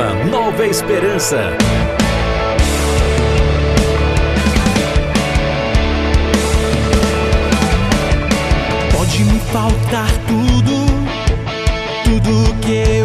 programa Nova Esperança. Pode me faltar tudo, tudo que eu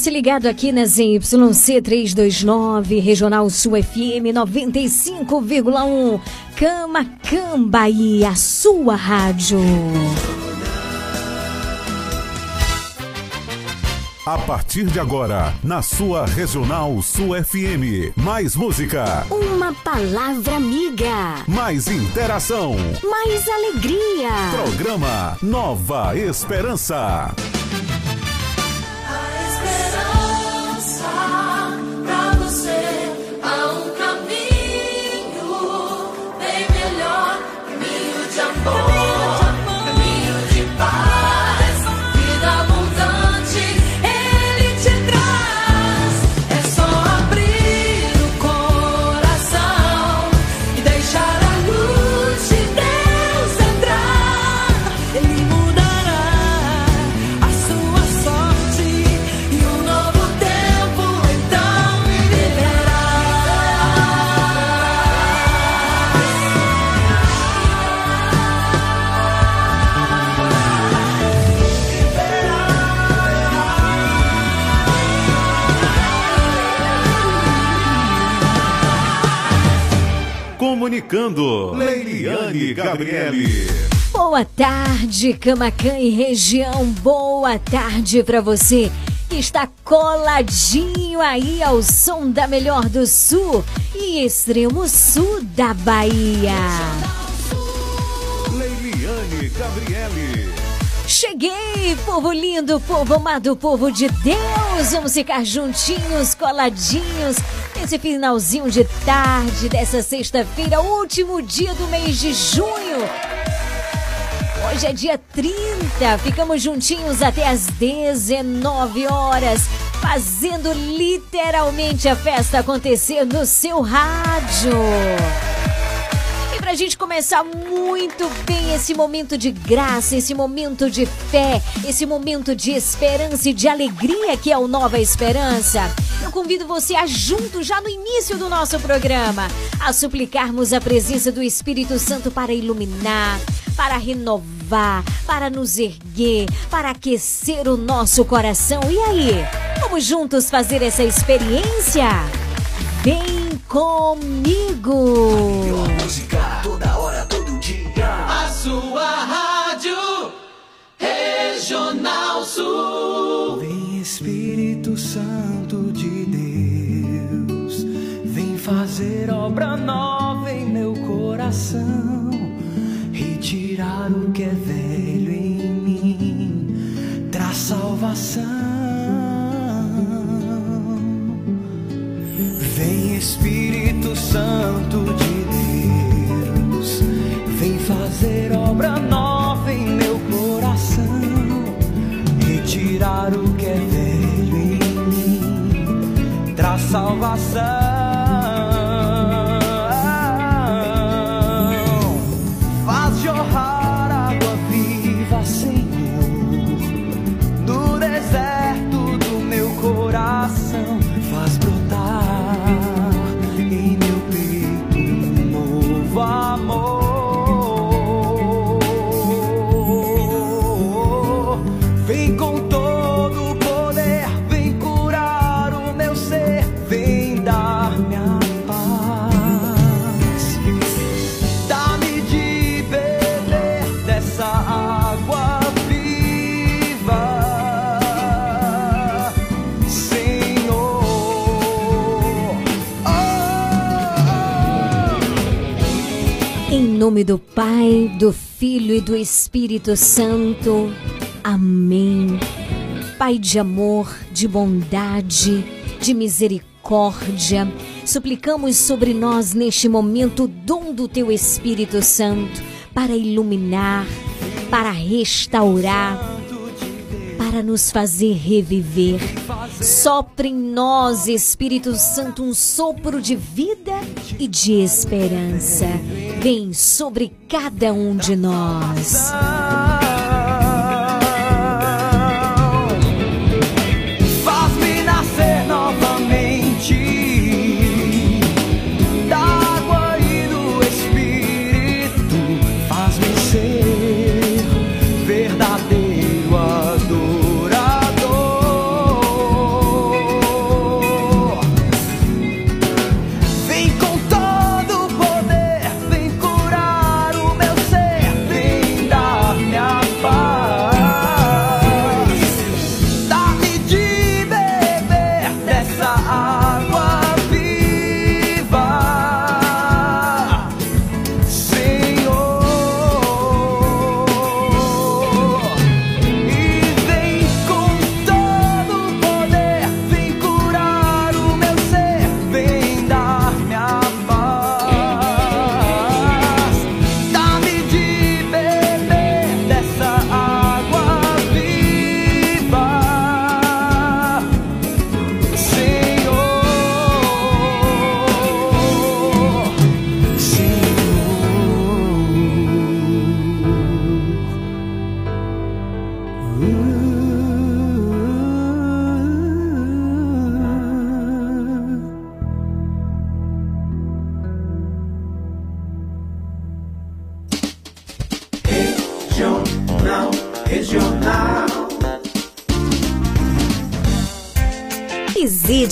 Você ligado aqui na ZYC 329, Regional Sul FM 95,1, Cama Bahia, a sua rádio. A partir de agora, na sua Regional Sul FM. Mais música. Uma palavra amiga. Mais interação. Mais alegria. Programa Nova Esperança. Yes. Comunicando, Leiliane Gabriele. Boa tarde, Camacan e região. Boa tarde para você que está coladinho aí ao som da melhor do sul e extremo sul da Bahia. Leiliane Gabriele. Cheguei, povo lindo, povo amado, povo de Deus. Vamos ficar juntinhos, coladinhos, nesse finalzinho de tarde dessa sexta-feira, último dia do mês de junho. Hoje é dia 30, ficamos juntinhos até às 19 horas, fazendo literalmente a festa acontecer no seu rádio. E pra gente começar muito bem esse momento de graça, esse momento de fé, esse momento de esperança e de alegria que é o Nova Esperança, eu convido você a junto já no início do nosso programa, a suplicarmos a presença do Espírito Santo para iluminar, para renovar, para nos erguer, para aquecer o nosso coração. E aí, vamos juntos fazer essa experiência? Vem comigo! Música toda hora, todo dia. A sua rádio Regional Sul. Vem Espírito Santo de Deus, vem fazer obra nova em meu coração, retirar o que é velho em mim, traz salvação. Vem Espírito Santo de Deus, vem fazer obra nova em meu coração, retirar o que é velho em mim, traz salvação. Do Espírito Santo. Amém. Pai de amor, de bondade, de misericórdia, suplicamos sobre nós neste momento o dom do teu Espírito Santo para iluminar, para restaurar, para nos fazer reviver. Sopra em nós, Espírito Santo, um sopro de vida e de esperança. Vem sobre cada um de nós.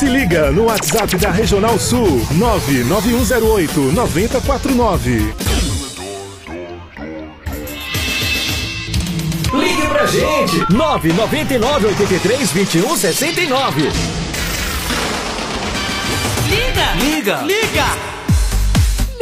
Se liga no WhatsApp da Regional Sul 99108 9049. Ligue pra gente! 999 83 21 69. Liga! Liga! Liga!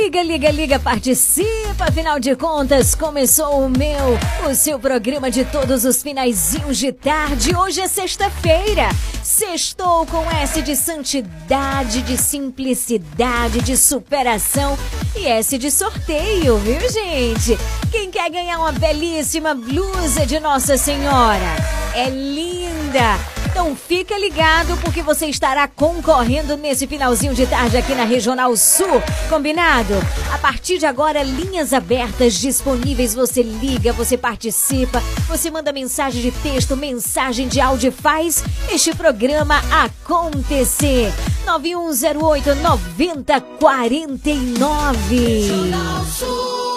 Liga, liga, liga, participa. Afinal de contas, começou o meu, o seu programa de todos os finaizinhos de tarde. Hoje é sexta-feira. Sextou com S de santidade, de simplicidade, de superação e S de sorteio, viu, gente? Quem quer ganhar uma belíssima blusa de Nossa Senhora? É linda! Então fica ligado porque você estará concorrendo nesse finalzinho de tarde aqui na Regional Sul, combinado? A partir de agora, linhas abertas disponíveis, você liga, você participa, você manda mensagem de texto, mensagem de áudio faz este programa acontecer. 9108 9049.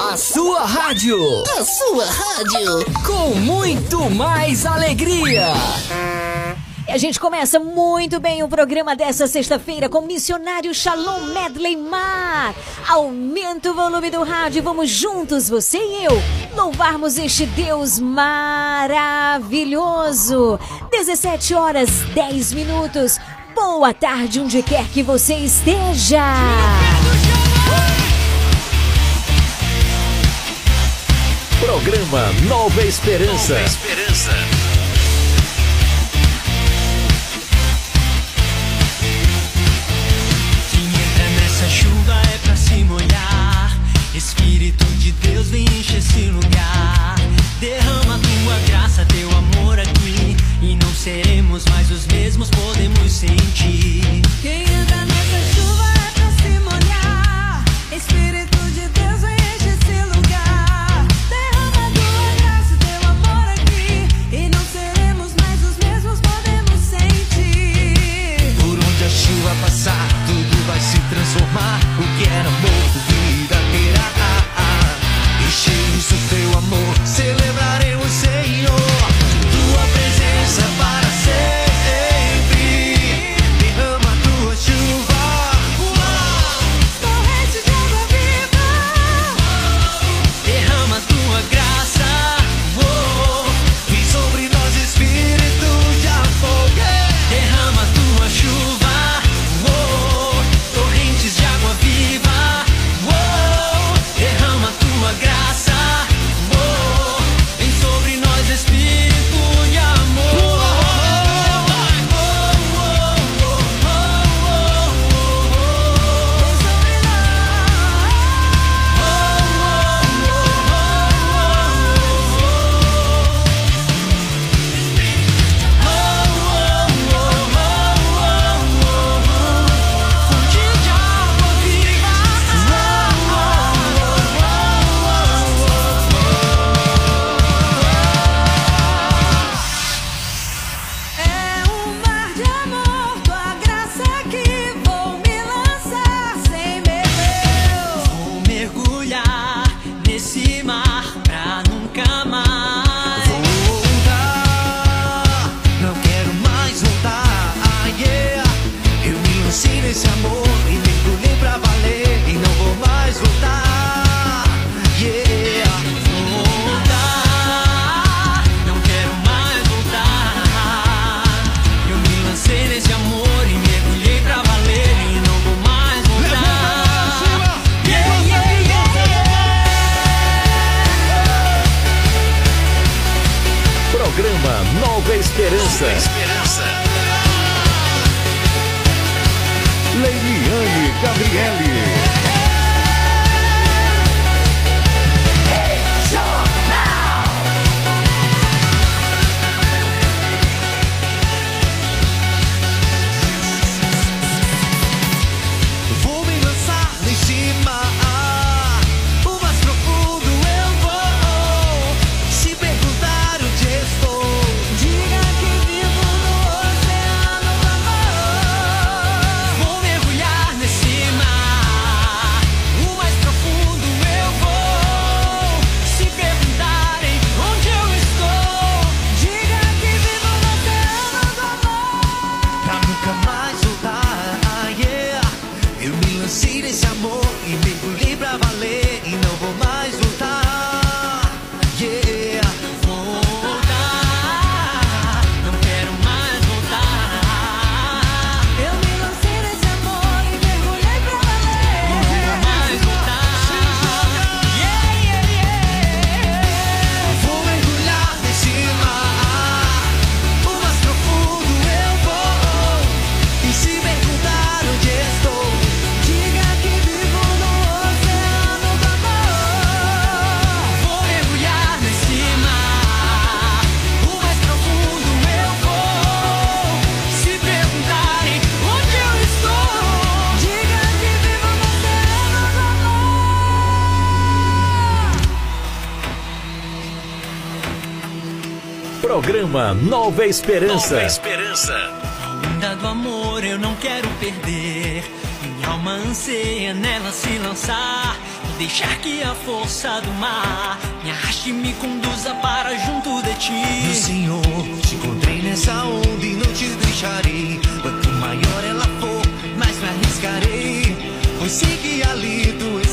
A sua rádio. A sua rádio. Com muito mais alegria. E a gente começa muito bem o programa dessa sexta-feira com Missionário Shalom Medley Mar. Aumenta o volume do rádio, vamos juntos, você e eu, louvarmos este Deus maravilhoso. 17 horas 10 minutos. Boa tarde, onde quer que você esteja. Programa Nova Esperança. Nova Esperança. Quem entra nessa chuva é pra se molhar. Espírito de Deus vem encher esse lugar. Derrama tua graça, teu amor aqui. E não seremos mais os mesmos, podemos sentir. Quem Nova Esperança. Nova Esperança. A onda do amor eu não quero perder. Minha alma anseia nela se lançar. E deixar que a força do mar me arraste e me conduza para junto de ti. Meu Senhor, te encontrei nessa onda e não te deixarei. Quanto maior ela for, mais me arriscarei. Pois sei que ali tu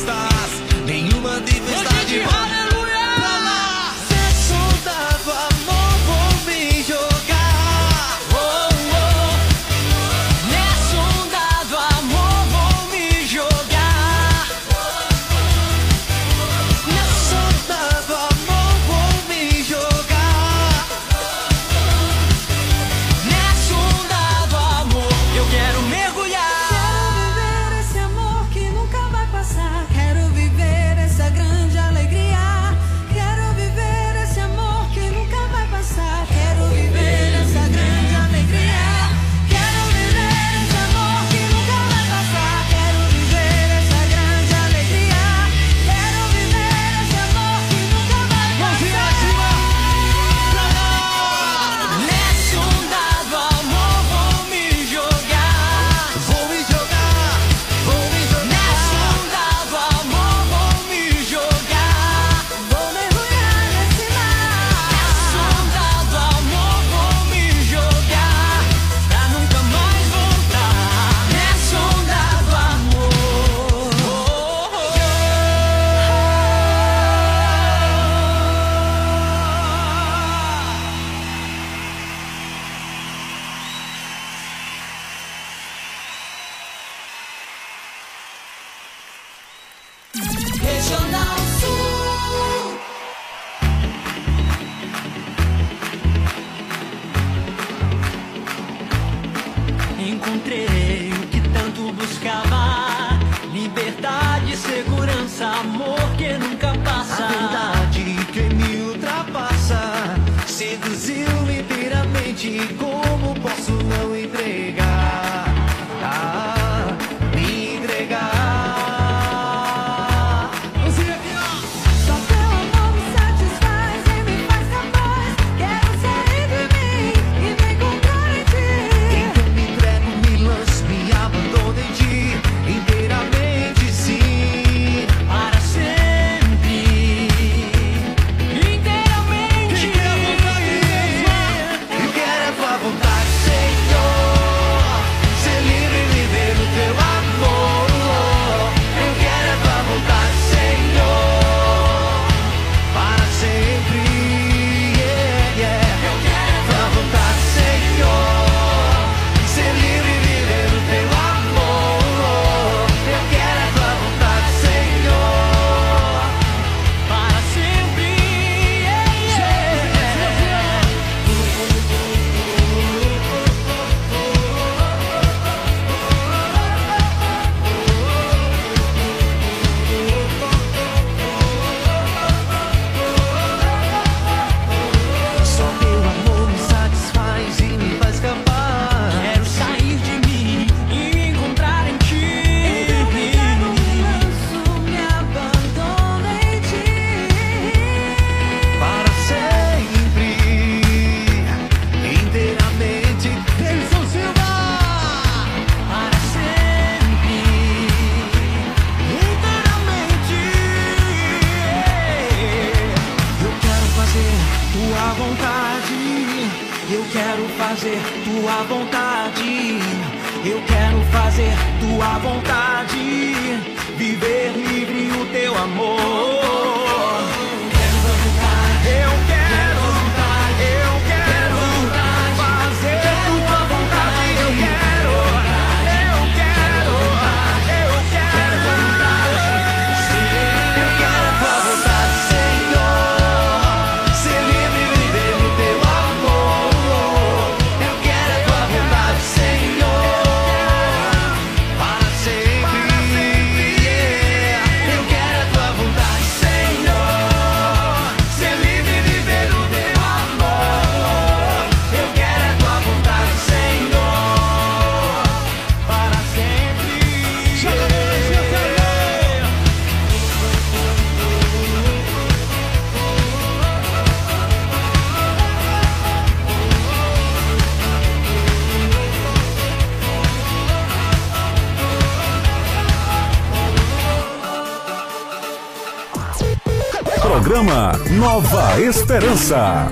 Nova Esperança.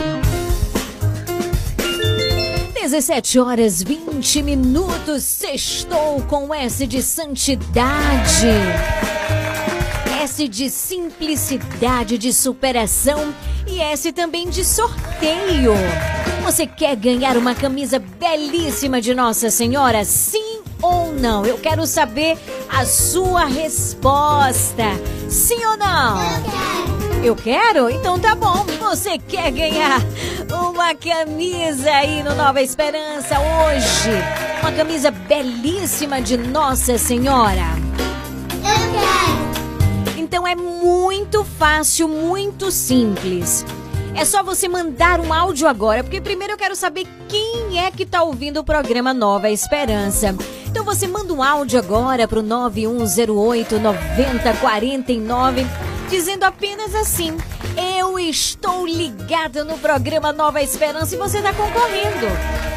17 horas 20 minutos. Sextou com S de santidade. S de simplicidade, de superação e S também de sorteio. Você quer ganhar uma camisa belíssima de Nossa Senhora? Sim ou não? Eu quero saber a sua resposta. Sim ou não? Eu quero? Então tá bom. Você quer ganhar uma camisa aí no Nova Esperança hoje? Uma camisa belíssima de Nossa Senhora. Eu quero. Então é muito fácil, muito simples. É só você mandar um áudio agora, porque primeiro eu quero saber quem é que tá ouvindo o programa Nova Esperança. Então você manda um áudio agora pro 9108 9049 dizendo apenas assim: Eu estou ligado no programa Nova Esperança e você está concorrendo.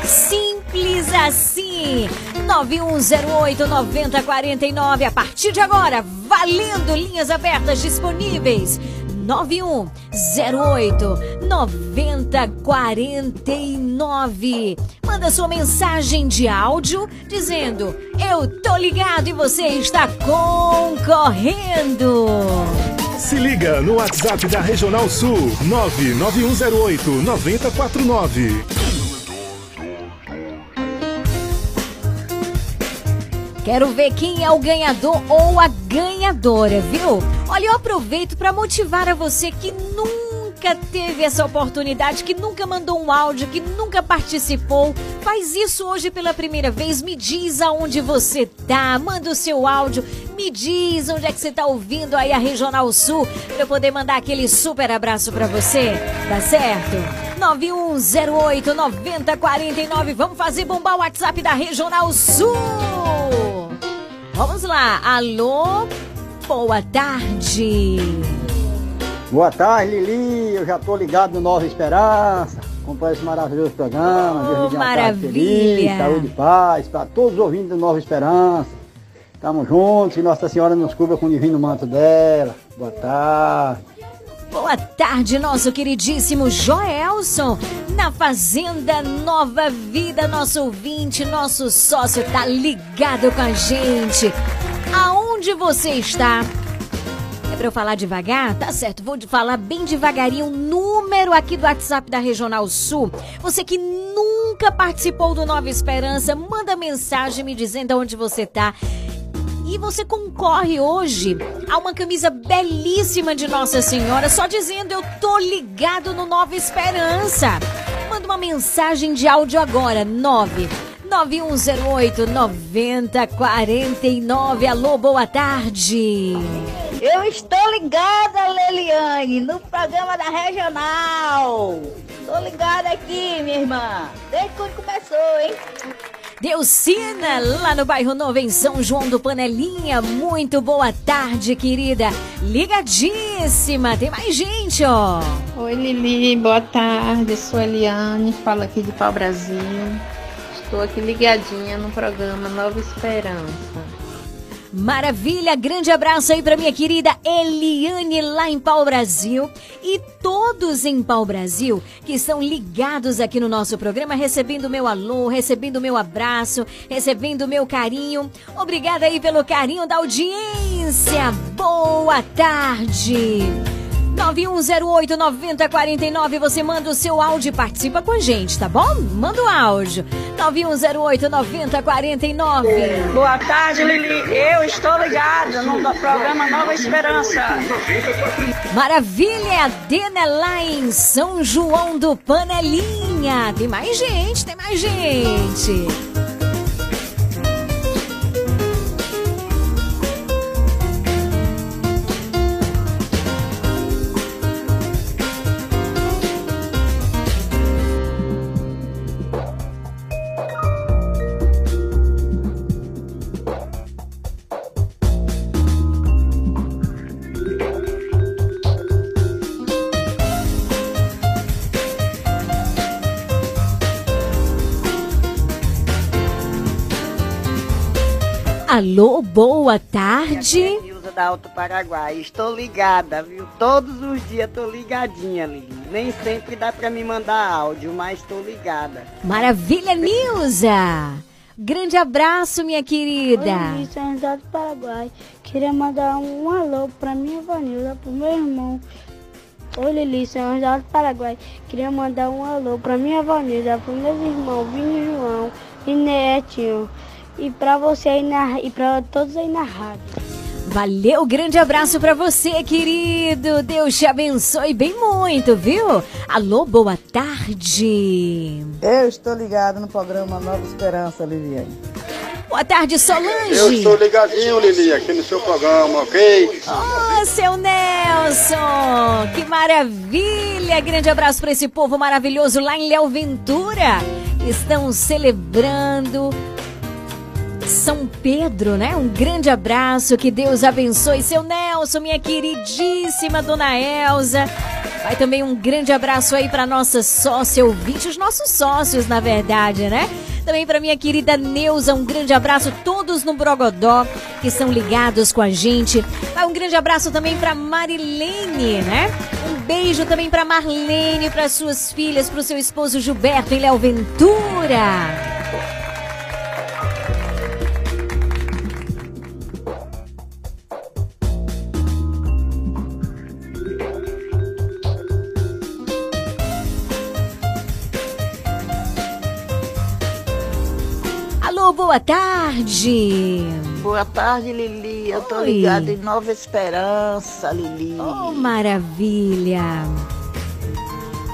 Simples assim. 9108 9049 a partir de agora, valendo linhas abertas disponíveis. 9108 9049. Manda sua mensagem de áudio dizendo: Eu tô ligado e você está concorrendo. Se liga no WhatsApp da Regional Sul 99108 9049. Quero ver quem é o ganhador ou a ganhadora, viu? Olha, eu aproveito para motivar a você que nunca teve essa oportunidade, que nunca mandou um áudio, que nunca participou. Faz isso hoje pela primeira vez. Me diz aonde você tá, manda o seu áudio, me diz onde é que você tá ouvindo aí a Regional Sul, para eu poder mandar aquele super abraço para você. Tá certo? 9108 9049. Vamos fazer bombar o WhatsApp da Regional Sul. Vamos lá. Alô? Boa tarde. Boa tarde, Lili. Eu já tô ligado no Nova Esperança. Acompanha esse maravilhoso programa. Deus uma tarde maravilha. feliz, saúde e paz para todos os ouvintes do Nova Esperança. Estamos juntos e Nossa Senhora nos cubra com o divino manto dela. Boa tarde. Boa tarde, nosso queridíssimo Joelson, na Fazenda Nova Vida, nosso ouvinte, nosso sócio, tá ligado com a gente. Aonde você está? Pra eu falar devagar? Tá certo, vou falar bem devagarinho o número aqui do WhatsApp da Regional Sul. Você que nunca participou do Nova Esperança, manda mensagem me dizendo aonde você tá. E você concorre hoje a uma camisa belíssima de Nossa Senhora, só dizendo eu tô ligado no Nova Esperança. Manda uma mensagem de áudio agora, 9 9108 9049. Alô, boa tarde. Eu estou ligada, Leliane, no programa da Regional. Estou ligada aqui, minha irmã. Desde quando começou, hein? Deucina, lá no bairro Novo, em São João do Panelinha. Muito boa tarde, querida. Ligadíssima. Tem mais gente, ó. Oi Lili, boa tarde. Sou Eliane, falo aqui de Pau Brasil. Estou aqui ligadinha no programa Nova Esperança. Maravilha, grande abraço aí pra minha querida Eliane lá em Pau Brasil e todos em Pau Brasil que estão ligados aqui no nosso programa, recebendo meu alô, recebendo meu abraço, recebendo meu carinho. Obrigada aí pelo carinho da audiência. Boa tarde. 9108-9049, você manda o seu áudio e participa com a gente, tá bom? Manda o áudio. 9108-9049. Boa tarde, Lili. Eu estou ligada no programa Nova Esperança. Maravilha, Adena lá em São João do Panelinha. Tem mais gente, tem mais gente. Alô, boa tarde. Nilza da Alto Paraguai. Estou ligada, viu? Todos os dias tô ligadinha, Lili. Nem sempre dá pra me mandar áudio, mas tô ligada. Maravilha, Nilza! Grande abraço, minha querida. Oi, José do Paraguai. Queria mandar um alô pra minha Vanilda, pro meu irmão. Oi, Lili, São José do Paraguai. Queria mandar um alô pra minha Vanilda, pro meus irmãos Vini e João e Netinho. E pra você aí na, e pra todos aí na rádio. Valeu, grande abraço pra você, querido. Deus te abençoe bem muito, viu? Alô, boa tarde. Eu estou ligado no programa Nova Esperança, Liviane. Boa tarde, Solange. Eu estou ligadinho, Lili, aqui no seu programa, ok? Oh, seu Nelson! Que maravilha! Grande abraço para esse povo maravilhoso lá em Léo Ventura. Estão celebrando São Pedro, né? Um grande abraço, que Deus abençoe seu Nelson, minha queridíssima dona Elza. Vai também um grande abraço aí para nossa sócia ouvinte, os nossos sócios, na verdade, né? Também para minha querida Neuza, um grande abraço, todos no Brogodó que estão ligados com a gente. Vai um grande abraço também para Marilene, né? Um beijo também para Marlene, para suas filhas, para o seu esposo Gilberto em Léo Ventura. Boa tarde. Boa tarde, Lili. Eu tô Oi. ligada em Nova Esperança, Lili. Oh, maravilha.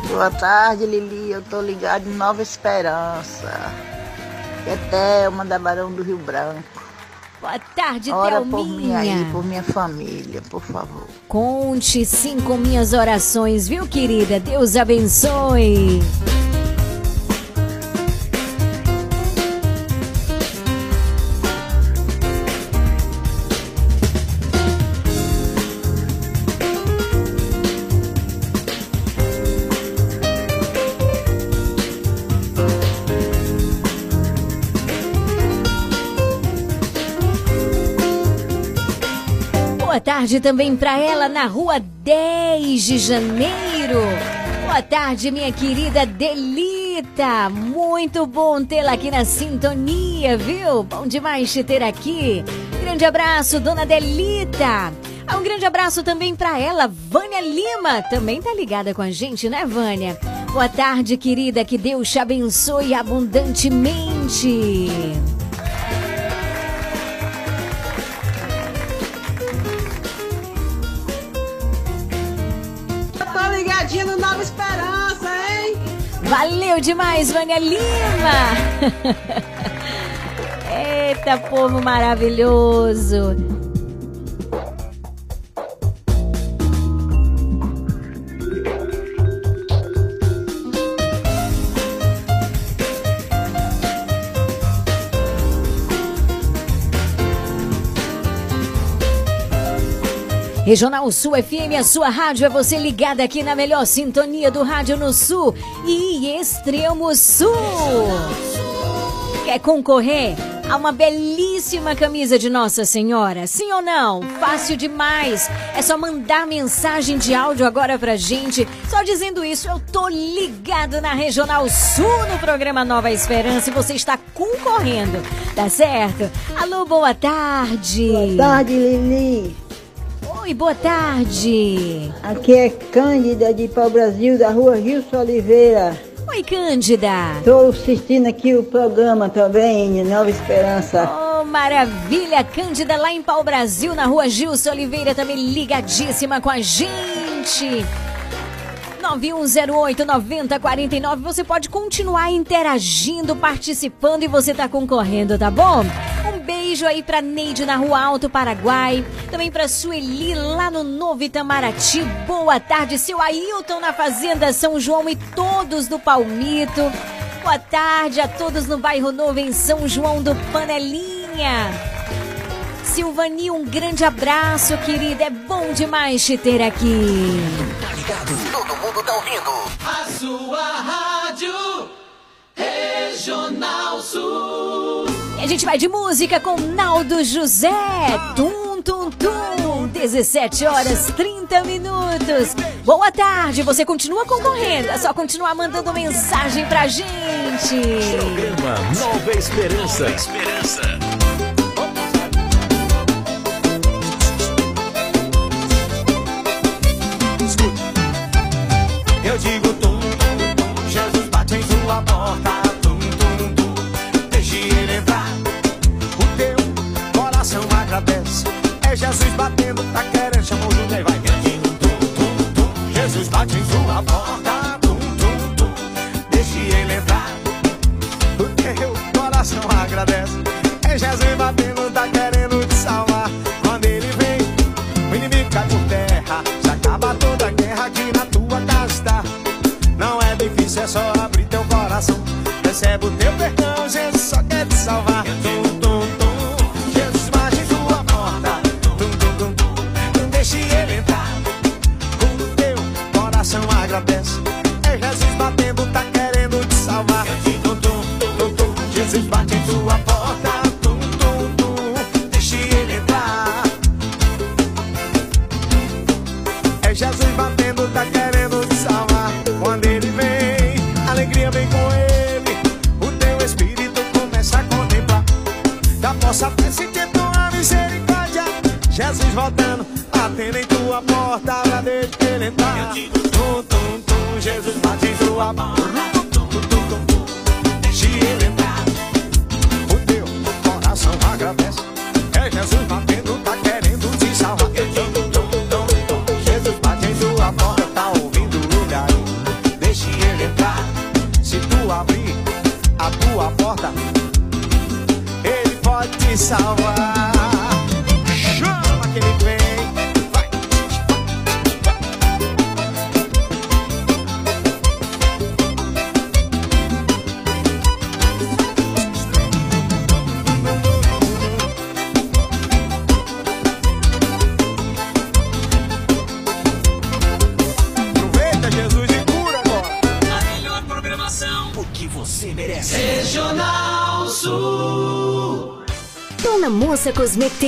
Boa tarde, Lili. Eu tô ligada em Nova Esperança. É Thelma da Barão do Rio Branco. Boa tarde, Ora por mim Thelminha. aí, por minha família, por favor. Conte sim com minhas orações, viu, querida? Deus abençoe. Boa tarde também para ela na rua 10 de janeiro. Boa tarde, minha querida Delita. Muito bom tê-la aqui na sintonia, viu? Bom demais te ter aqui. Grande abraço, dona Delita. Ah, Um grande abraço também para ela, Vânia Lima. Também tá ligada com a gente, né, Vânia? Boa tarde, querida. Que Deus te abençoe abundantemente. No Nova Esperança, hein? Valeu demais, Vânia Lima! Eita, povo maravilhoso! Regional Sul FM, a sua rádio é você ligada aqui na melhor sintonia do rádio no Sul e Extremo Sul. Quer concorrer a uma belíssima camisa de Nossa Senhora? Sim ou não? Fácil demais. É só mandar mensagem de áudio agora pra gente, só dizendo isso. Eu tô ligado na Regional Sul no programa Nova Esperança e você está concorrendo, tá certo? Alô, boa tarde. Boa tarde, Lili. Oi, boa tarde. Aqui é Cândida de Pau Brasil, da rua Gilson Oliveira. Oi, Cândida. Estou assistindo aqui o programa também, Nova Esperança. Oh, maravilha! Cândida lá em Pau Brasil, na rua Gilson Oliveira, também ligadíssima com a gente. 9108-9049. Você pode continuar interagindo, participando e você tá concorrendo, tá bom? Beijo aí pra Neide na Rua Alto Paraguai. Também pra Sueli lá no Novo Itamaraty. Boa tarde, seu Ailton na Fazenda São João e todos do Palmito. Boa tarde a todos no bairro Novo em São João do Panelinha. Silvani, um grande abraço, querida. É bom demais te ter aqui. Todo mundo tá ouvindo. A sua rádio Regional Sul. E a gente vai de música com Naldo José. Tum, tum tum tum. 17 horas 30 minutos. Boa tarde, você continua concorrendo. É só continuar mandando mensagem pra gente. Programa Nova Esperança. Esperança. Eu digo tum, tum, tum, Jesus bate em sua porta, Jesus batendo, tá querendo, chamou o José, vai. Digo tum, tum, tum, Jesus bate em sua porta, tum, tum, tum, deixe ele entrar. O teu coração agradece, é Jesus batendo, tá querendo te salvar. Quando ele vem, o inimigo cai por terra, já acaba toda a guerra aqui na tua casa está. Não é difícil, é só abrir teu coração. Recebe o teu perdão, Jesus tum, Jesus bate em tua porta. Deixe ele entrar. É Jesus batendo, tá querendo te salvar. Quando ele vem, alegria vem com ele. O teu espírito começa a contemplar. Da possa até sentir tua misericórdia. Jesus voltando, batendo em tua porta. Lá deixa ele entrar. Tum, tum, tum, Jesus bate em tua porta.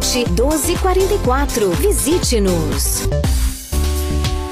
1244. Visite-nos.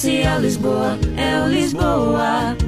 Comercial Lisboa, é o Lisboa.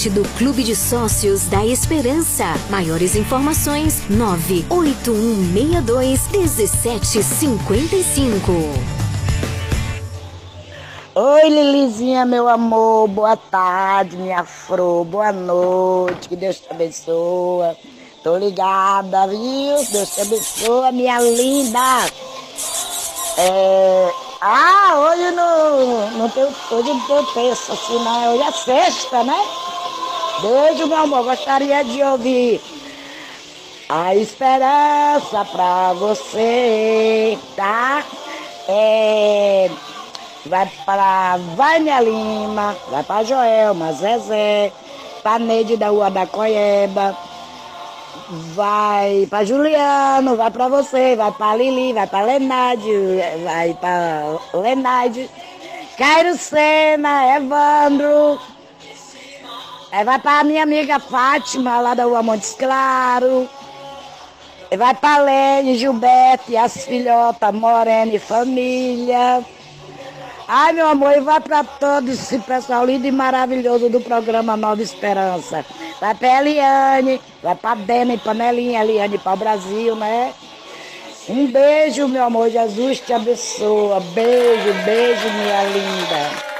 Parte do Clube de Sócios da Esperança. Maiores informações: 98162 1755. Oi, Lilizinha, meu amor. Boa tarde, minha fro. Boa noite. Que Deus te abençoe. Tô ligada, viu? Deus te abençoe, minha linda. É... Ah, hoje não, não tem, hoje não tem terça, assim, né? Hoje é sexta, né? Beijo, meu amor. Gostaria de ouvir a esperança pra você, tá? É... Vai pra Vânia Lima, vai pra Joelma, Zezé, pra Neide da Rua da Coieba, vai pra Juliano, vai pra você, vai pra Lili, vai pra Lenade, vai pra Lenade, Cairo Sena, Evandro, aí vai pra minha amiga Fátima, lá da Rua Montes Claro, e vai pra Lene, Gilberto e as filhotas, Morena e família. Ai, meu amor, e vai pra todo esse pessoal lindo e maravilhoso do programa Nova Esperança. Vai pra Eliane, vai pra Dema e Panelinha, Eliane para o Brasil, né? Um beijo, meu amor, Jesus te abençoa. Beijo, beijo, minha linda.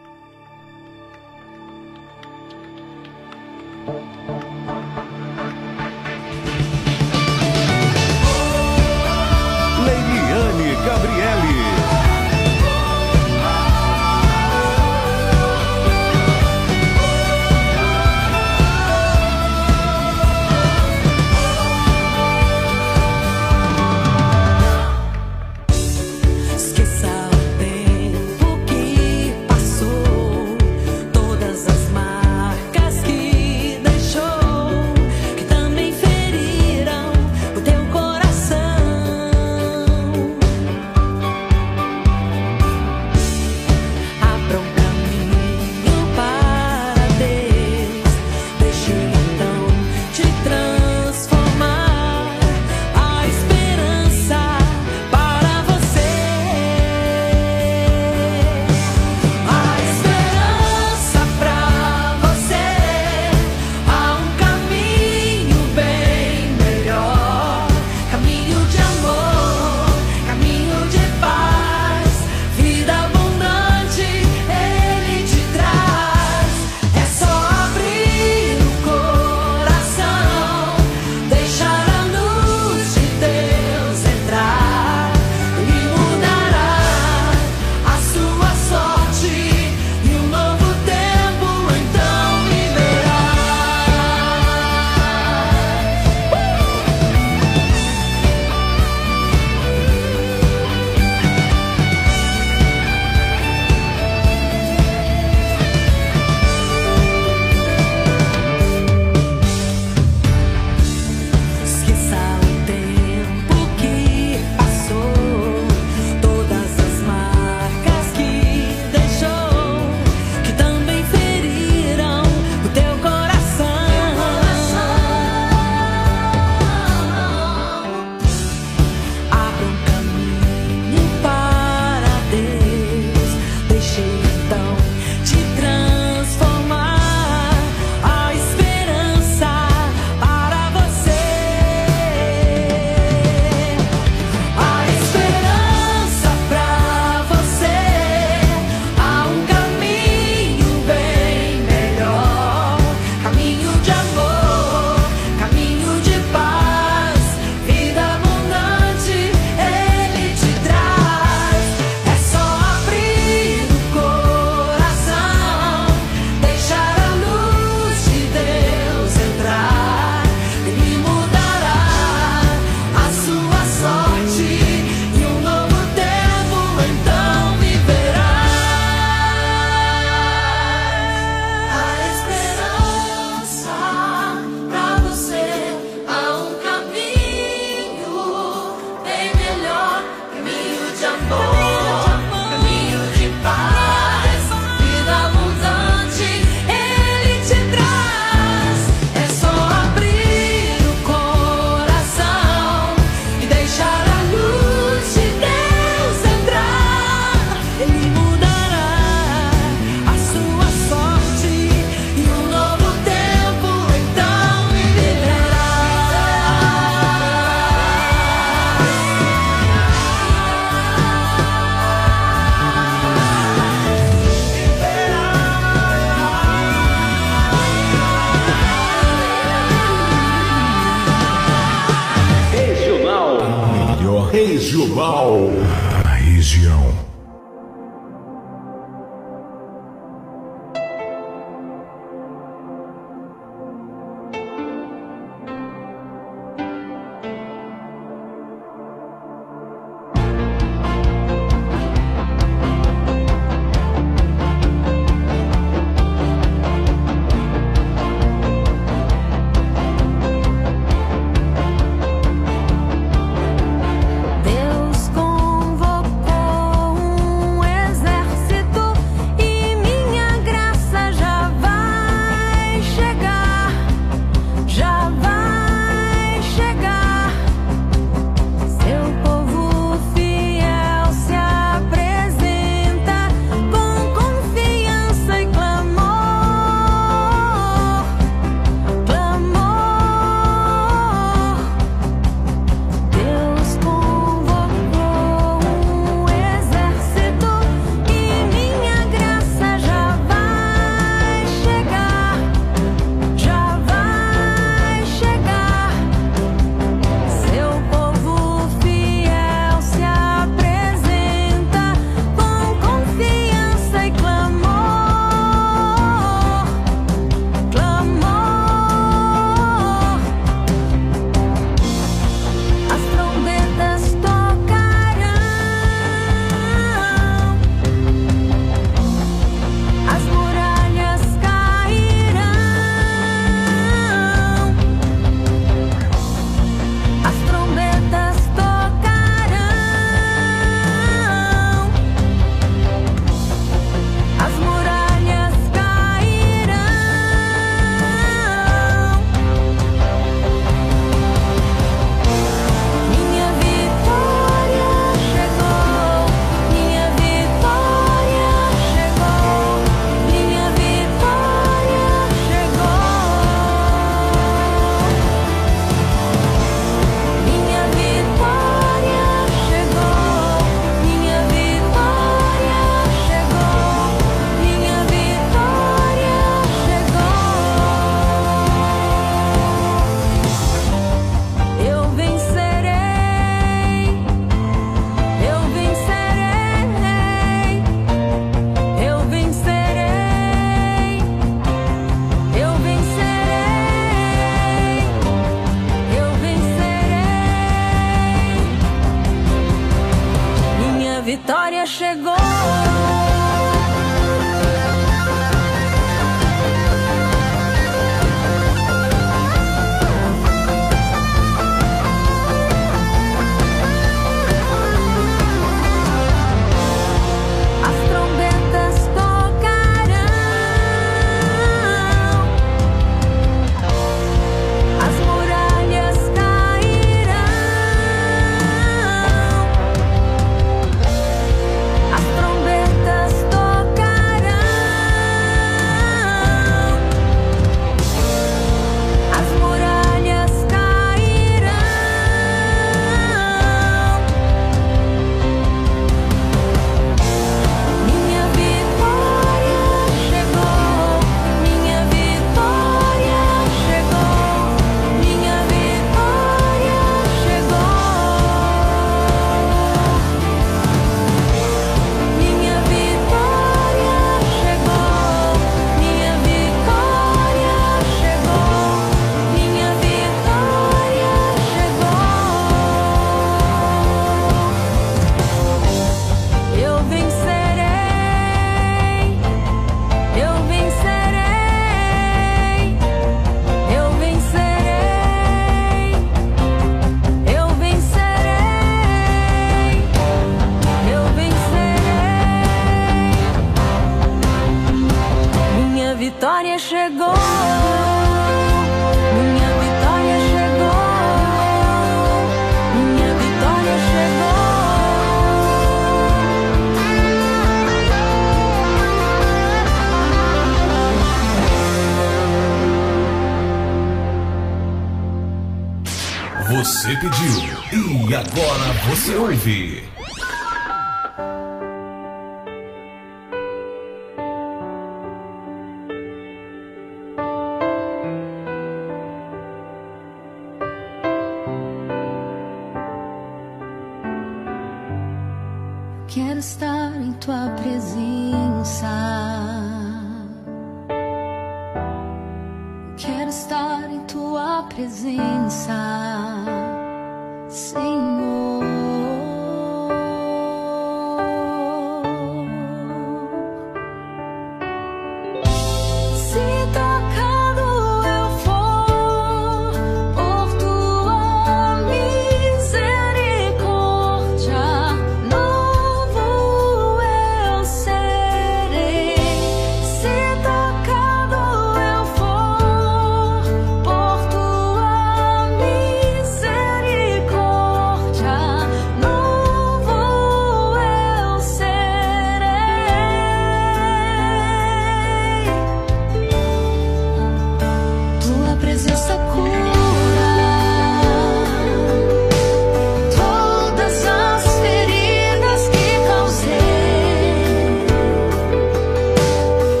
Presença,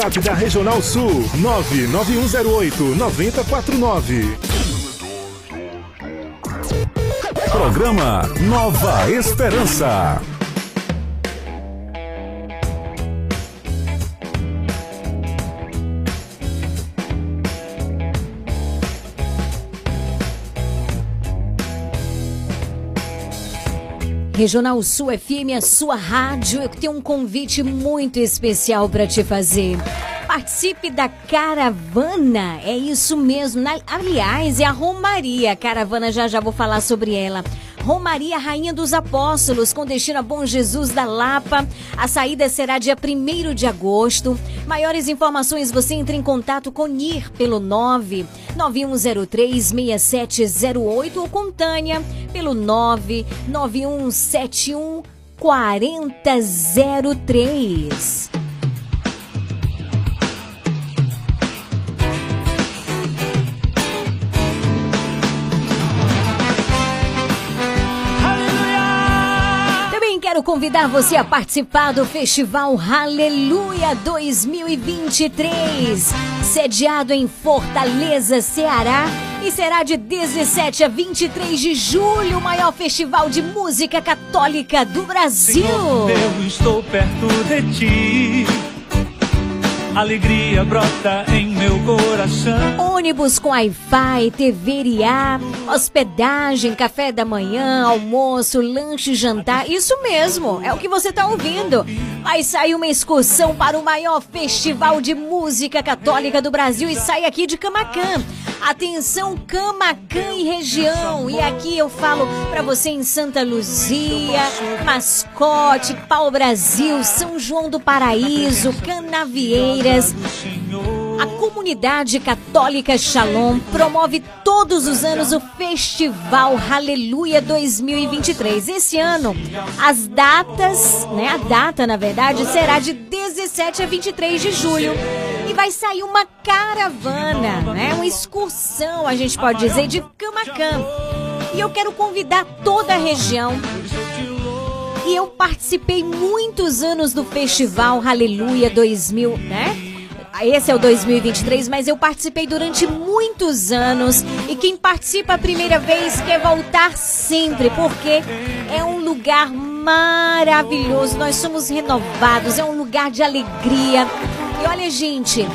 WhatsApp da Regional Sul 99108 9049. Programa Nova Esperança. Regional Sul FM, a sua rádio. Eu tenho um convite muito especial para te fazer. Participe da caravana, é isso mesmo. Na- aliás, é a Romaria. A caravana, já já vou falar sobre ela. Romaria Rainha dos Apóstolos, com destino a Bom Jesus da Lapa. A saída será dia 1 de agosto. Maiores informações você entra em contato com NIR pelo 9 9103 6708 ou com Tânia pelo 99171 4003. Quero convidar você a participar do Festival Aleluia 2023, sediado em Fortaleza, Ceará, e será de 17 a 23 de julho, o maior festival de música católica do Brasil. Senhor, eu estou perto de ti. Alegria brota em meu coração. Ônibus com Wi-Fi, TV IA, hospedagem, café da manhã, almoço, lanche, jantar. Isso mesmo, é o que você está ouvindo. Vai sair uma excursão para o maior festival de música católica do Brasil e sai aqui de Camacan. Atenção, Camacan e região. E aqui eu falo para você em Santa Luzia, Mascote, Pau Brasil, São João do Paraíso, Canavieiras. A comunidade católica Shalom promove todos os anos o Festival Aleluia 2023. Esse ano, as datas, né, a data na verdade será de 17 a 23 de julho. E vai sair uma caravana, né, uma excursão, a gente pode dizer, de Camacan. E eu quero convidar toda a região e eu participei muitos anos do Festival Aleluia 2000, né? Esse é o 2023, mas eu participei durante muitos anos e quem participa a primeira vez quer voltar sempre, porque é um lugar maravilhoso. Nós somos renovados, é um lugar de alegria. E olha, gente,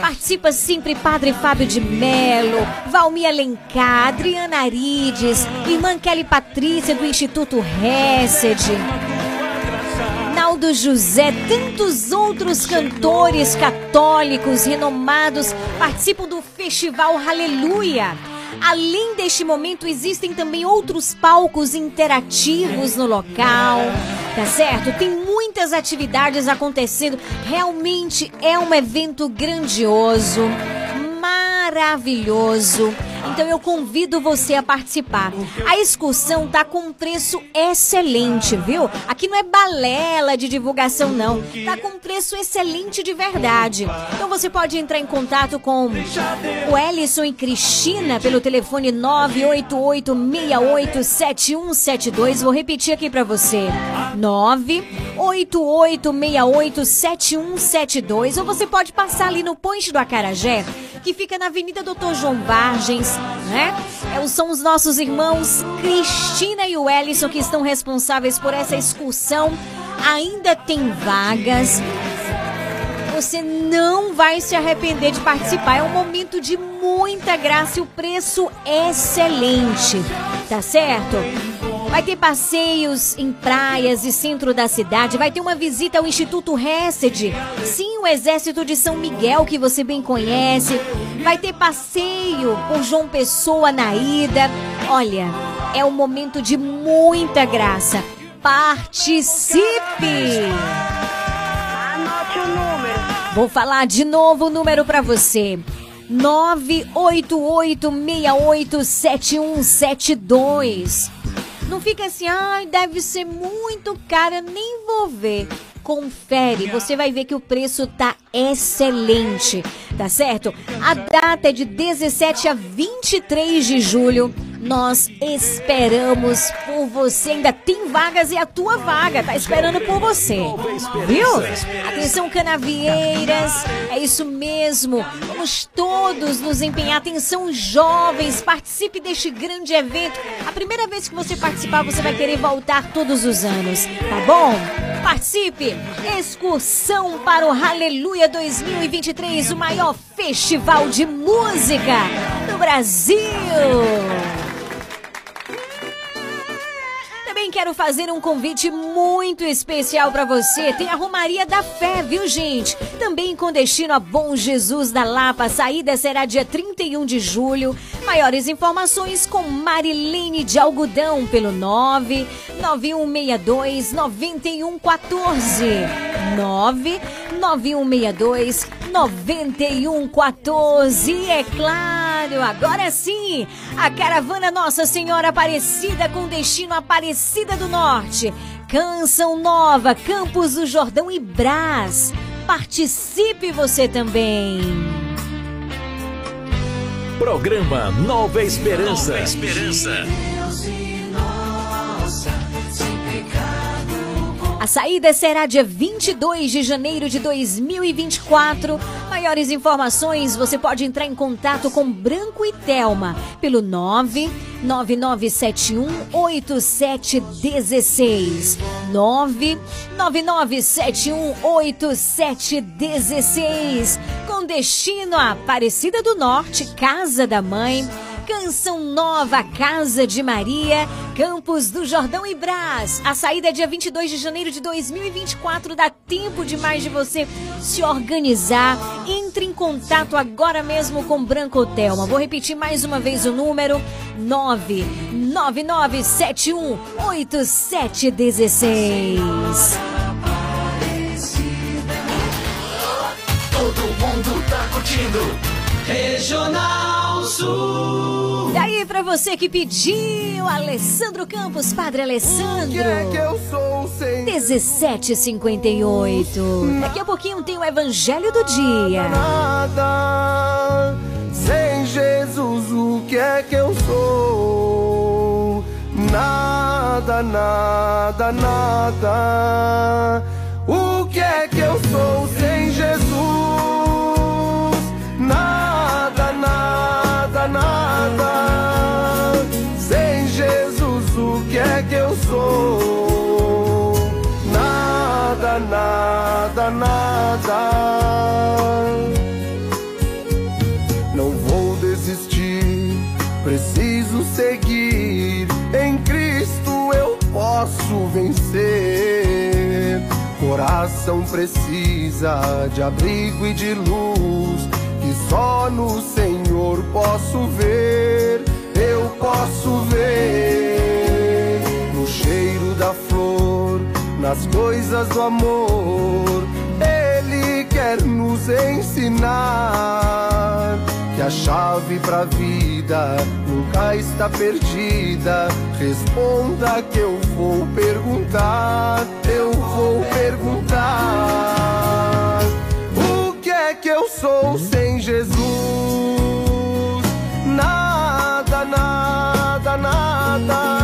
Participa sempre Padre Fábio de Melo, Valmir Alencar, Adriana Arides, Irmã Kelly Patrícia do Instituto Hesed, Naldo José, tantos outros cantores católicos renomados participam do Festival Aleluia. Além deste momento, existem também outros palcos interativos no local, tá certo? Tem muitas atividades acontecendo. Realmente é um evento grandioso, maravilhoso. Então eu convido você a participar. A excursão tá com um preço excelente, viu? Aqui não é balela de divulgação não. Tá com um preço excelente de verdade. Então você pode entrar em contato com o Ellison e Cristina pelo telefone 988687172. Vou repetir aqui para você. 988687172 ou você pode passar ali no Ponte do Acarajé, que fica na Avenida Doutor João Vargens, né? É, são os nossos irmãos Cristina e o Ellison que estão responsáveis por essa excursão. Ainda tem vagas. Você não vai se arrepender de participar. É um momento de muita graça e o preço é excelente. Tá certo? Vai ter passeios em praias e centro da cidade. Vai ter uma visita ao Instituto Hesed. Sim, o Exército de São Miguel, que você bem conhece. Vai ter passeio por João Pessoa na ida. Olha, é um momento de muita graça. Participe! Anote o número. Vou falar de novo o número para você. 988687172. Não fica assim, ai, deve ser muito caro, eu nem vou ver. Confere, você vai ver que o preço tá excelente, tá certo? A data é de 17 a 23 de julho Nós esperamos por você. Ainda tem vagas e a tua vaga tá esperando por você. Viu? Atenção, canavieiras. É isso mesmo. Vamos todos nos empenhar. Atenção, jovens. Participe deste grande evento. A primeira vez que você participar, você vai querer voltar todos os anos. Tá bom? Participe! Excursão para o Aleluia 2023, o maior festival de música do Brasil! Também quero fazer um convite muito especial para você. Tem a Romaria da Fé, viu, gente? Também com destino a Bom Jesus da Lapa. A saída será dia 31 de julho. Maiores informações com Marilene de Algodão pelo 99162 9114. 99162 9114. E é claro, agora sim, a caravana Nossa Senhora Aparecida com destino Aparecida do Norte. Canção Nova, Campos do Jordão e Brás. Participe você também. Programa Nova Esperança. Nova Esperança. A saída será dia 22 de janeiro de 2024. Maiores informações, você pode entrar em contato com Branco e Telma pelo 99971 8716. 99971 8716. Com destino a Aparecida do Norte, Casa da Mãe. Canção Nova, Casa de Maria, Campos do Jordão e Brás. A saída é dia 22 de janeiro de 2024. Dá tempo demais de você se organizar. Entre em contato agora mesmo com Branco Hotelma. Vou repetir mais uma vez o número: 99971 8716. Todo mundo tá curtindo. Regional Sul. E aí, pra você que pediu, Alessandro Campos, Padre Alessandro. que é que eu sou sem 1758. Daqui a pouquinho tem o Evangelho do Dia. Nada sem Jesus, o que é que eu sou? Nada, nada, nada. O que é que eu sou sem nada. Não vou desistir, preciso seguir. Em Cristo eu posso vencer. Coração precisa de abrigo e de luz, que só no Senhor posso ver. Eu posso ver nas coisas do amor. Ele quer nos ensinar que a chave pra vida nunca está perdida. Responda que eu vou perguntar, eu vou perguntar. O que é que eu sou sem Jesus? Nada, nada, nada.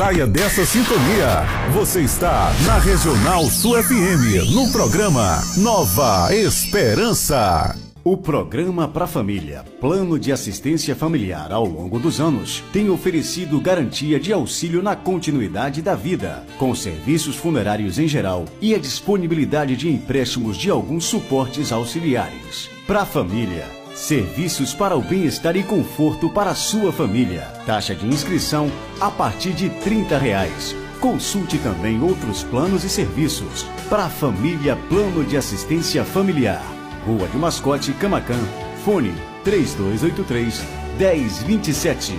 Saia dessa sintonia. Você está na Regional Sul FM, no programa Nova Esperança. O programa Pra Família, Plano de Assistência Familiar ao longo dos anos, tem oferecido garantia de auxílio na continuidade da vida, com serviços funerários em geral e a disponibilidade de empréstimos de alguns suportes auxiliares. Pra Família, serviços para o bem-estar e conforto para a sua família. Taxa de inscrição a partir de 30 reais. Consulte também outros planos e serviços. Pra Família Plano de Assistência Familiar. Rua de Mascote, Camacan. Fone 3283 1027.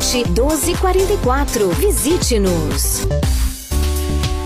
1244. Visite-nos.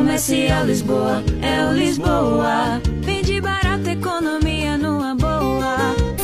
Comercial Lisboa, é o Lisboa. Vende barata, economia.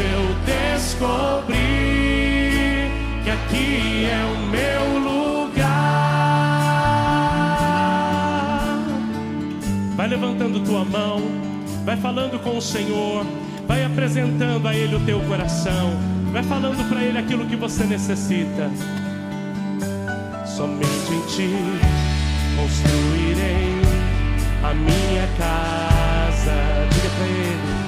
Eu descobri que aqui é o meu lugar. Vai levantando tua mão, vai falando com o Senhor, vai apresentando a Ele o teu coração, vai falando para Ele aquilo que você necessita. Somente em Ti construirei a minha casa. Diga para Ele.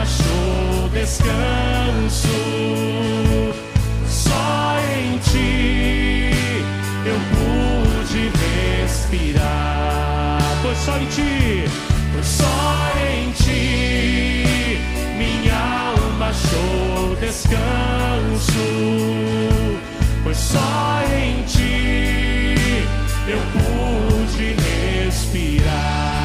Achou descanso. Só em Ti eu pude respirar. Pois só em Ti, pois só em Ti minha alma achou descanso. Pois só em Ti eu pude respirar.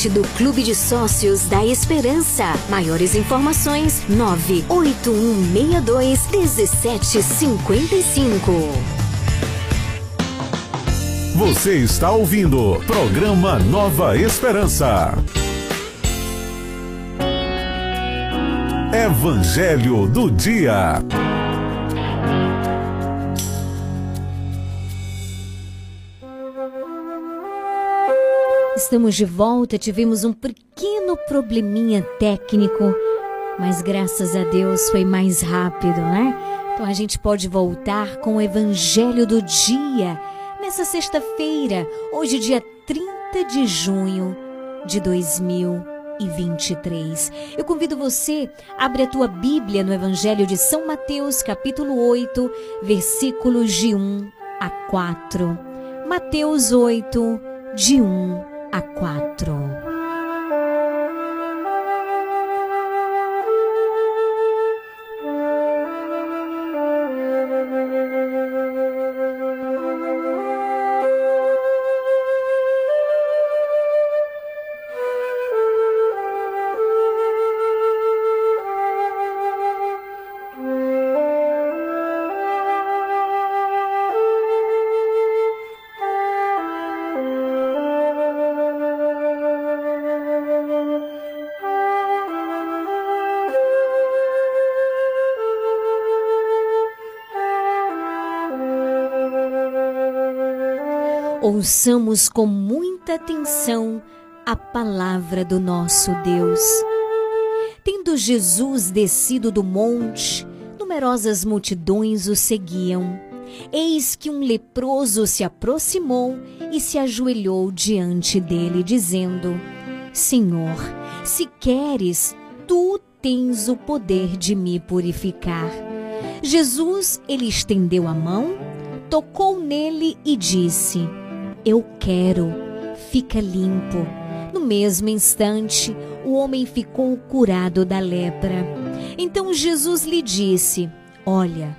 Parte do Clube de Sócios da Esperança. Maiores informações: 98162 1755. Você está ouvindo programa Nova Esperança. Evangelho do Dia. Estamos de volta. Tivemos um pequeno probleminha técnico, mas graças a Deus foi mais rápido, né? Então a gente pode voltar com o Evangelho do Dia nessa sexta-feira, hoje, dia 30 de junho de 2023. Eu convido você, abre a tua Bíblia no Evangelho de São Mateus, capítulo 8, versículos de 1 a 4. Mateus 8, de 1 a 4. Ouçamos com muita atenção a palavra do nosso Deus. Tendo Jesus descido do monte, numerosas multidões o seguiam. Eis que um leproso se aproximou e se ajoelhou diante dele, dizendo: Senhor, se queres, tu tens o poder de me purificar. Jesus, ele estendeu a mão, tocou nele e disse: Eu quero, fica limpo. No mesmo instante, o homem ficou curado da lepra. Então Jesus lhe disse: Olha,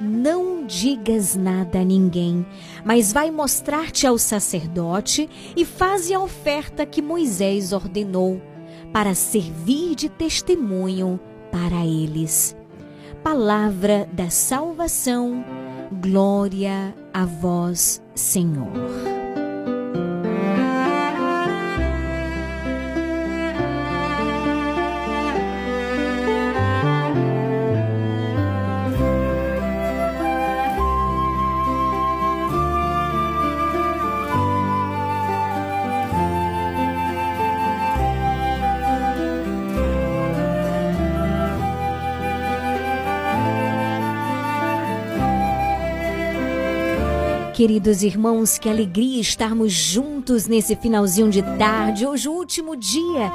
não digas nada a ninguém, mas vai mostrar-te ao sacerdote e faze a oferta que Moisés ordenou, para servir de testemunho para eles. Palavra da salvação, glória a vós, Senhor. Queridos irmãos, que alegria estarmos juntos nesse finalzinho de tarde, hoje o último dia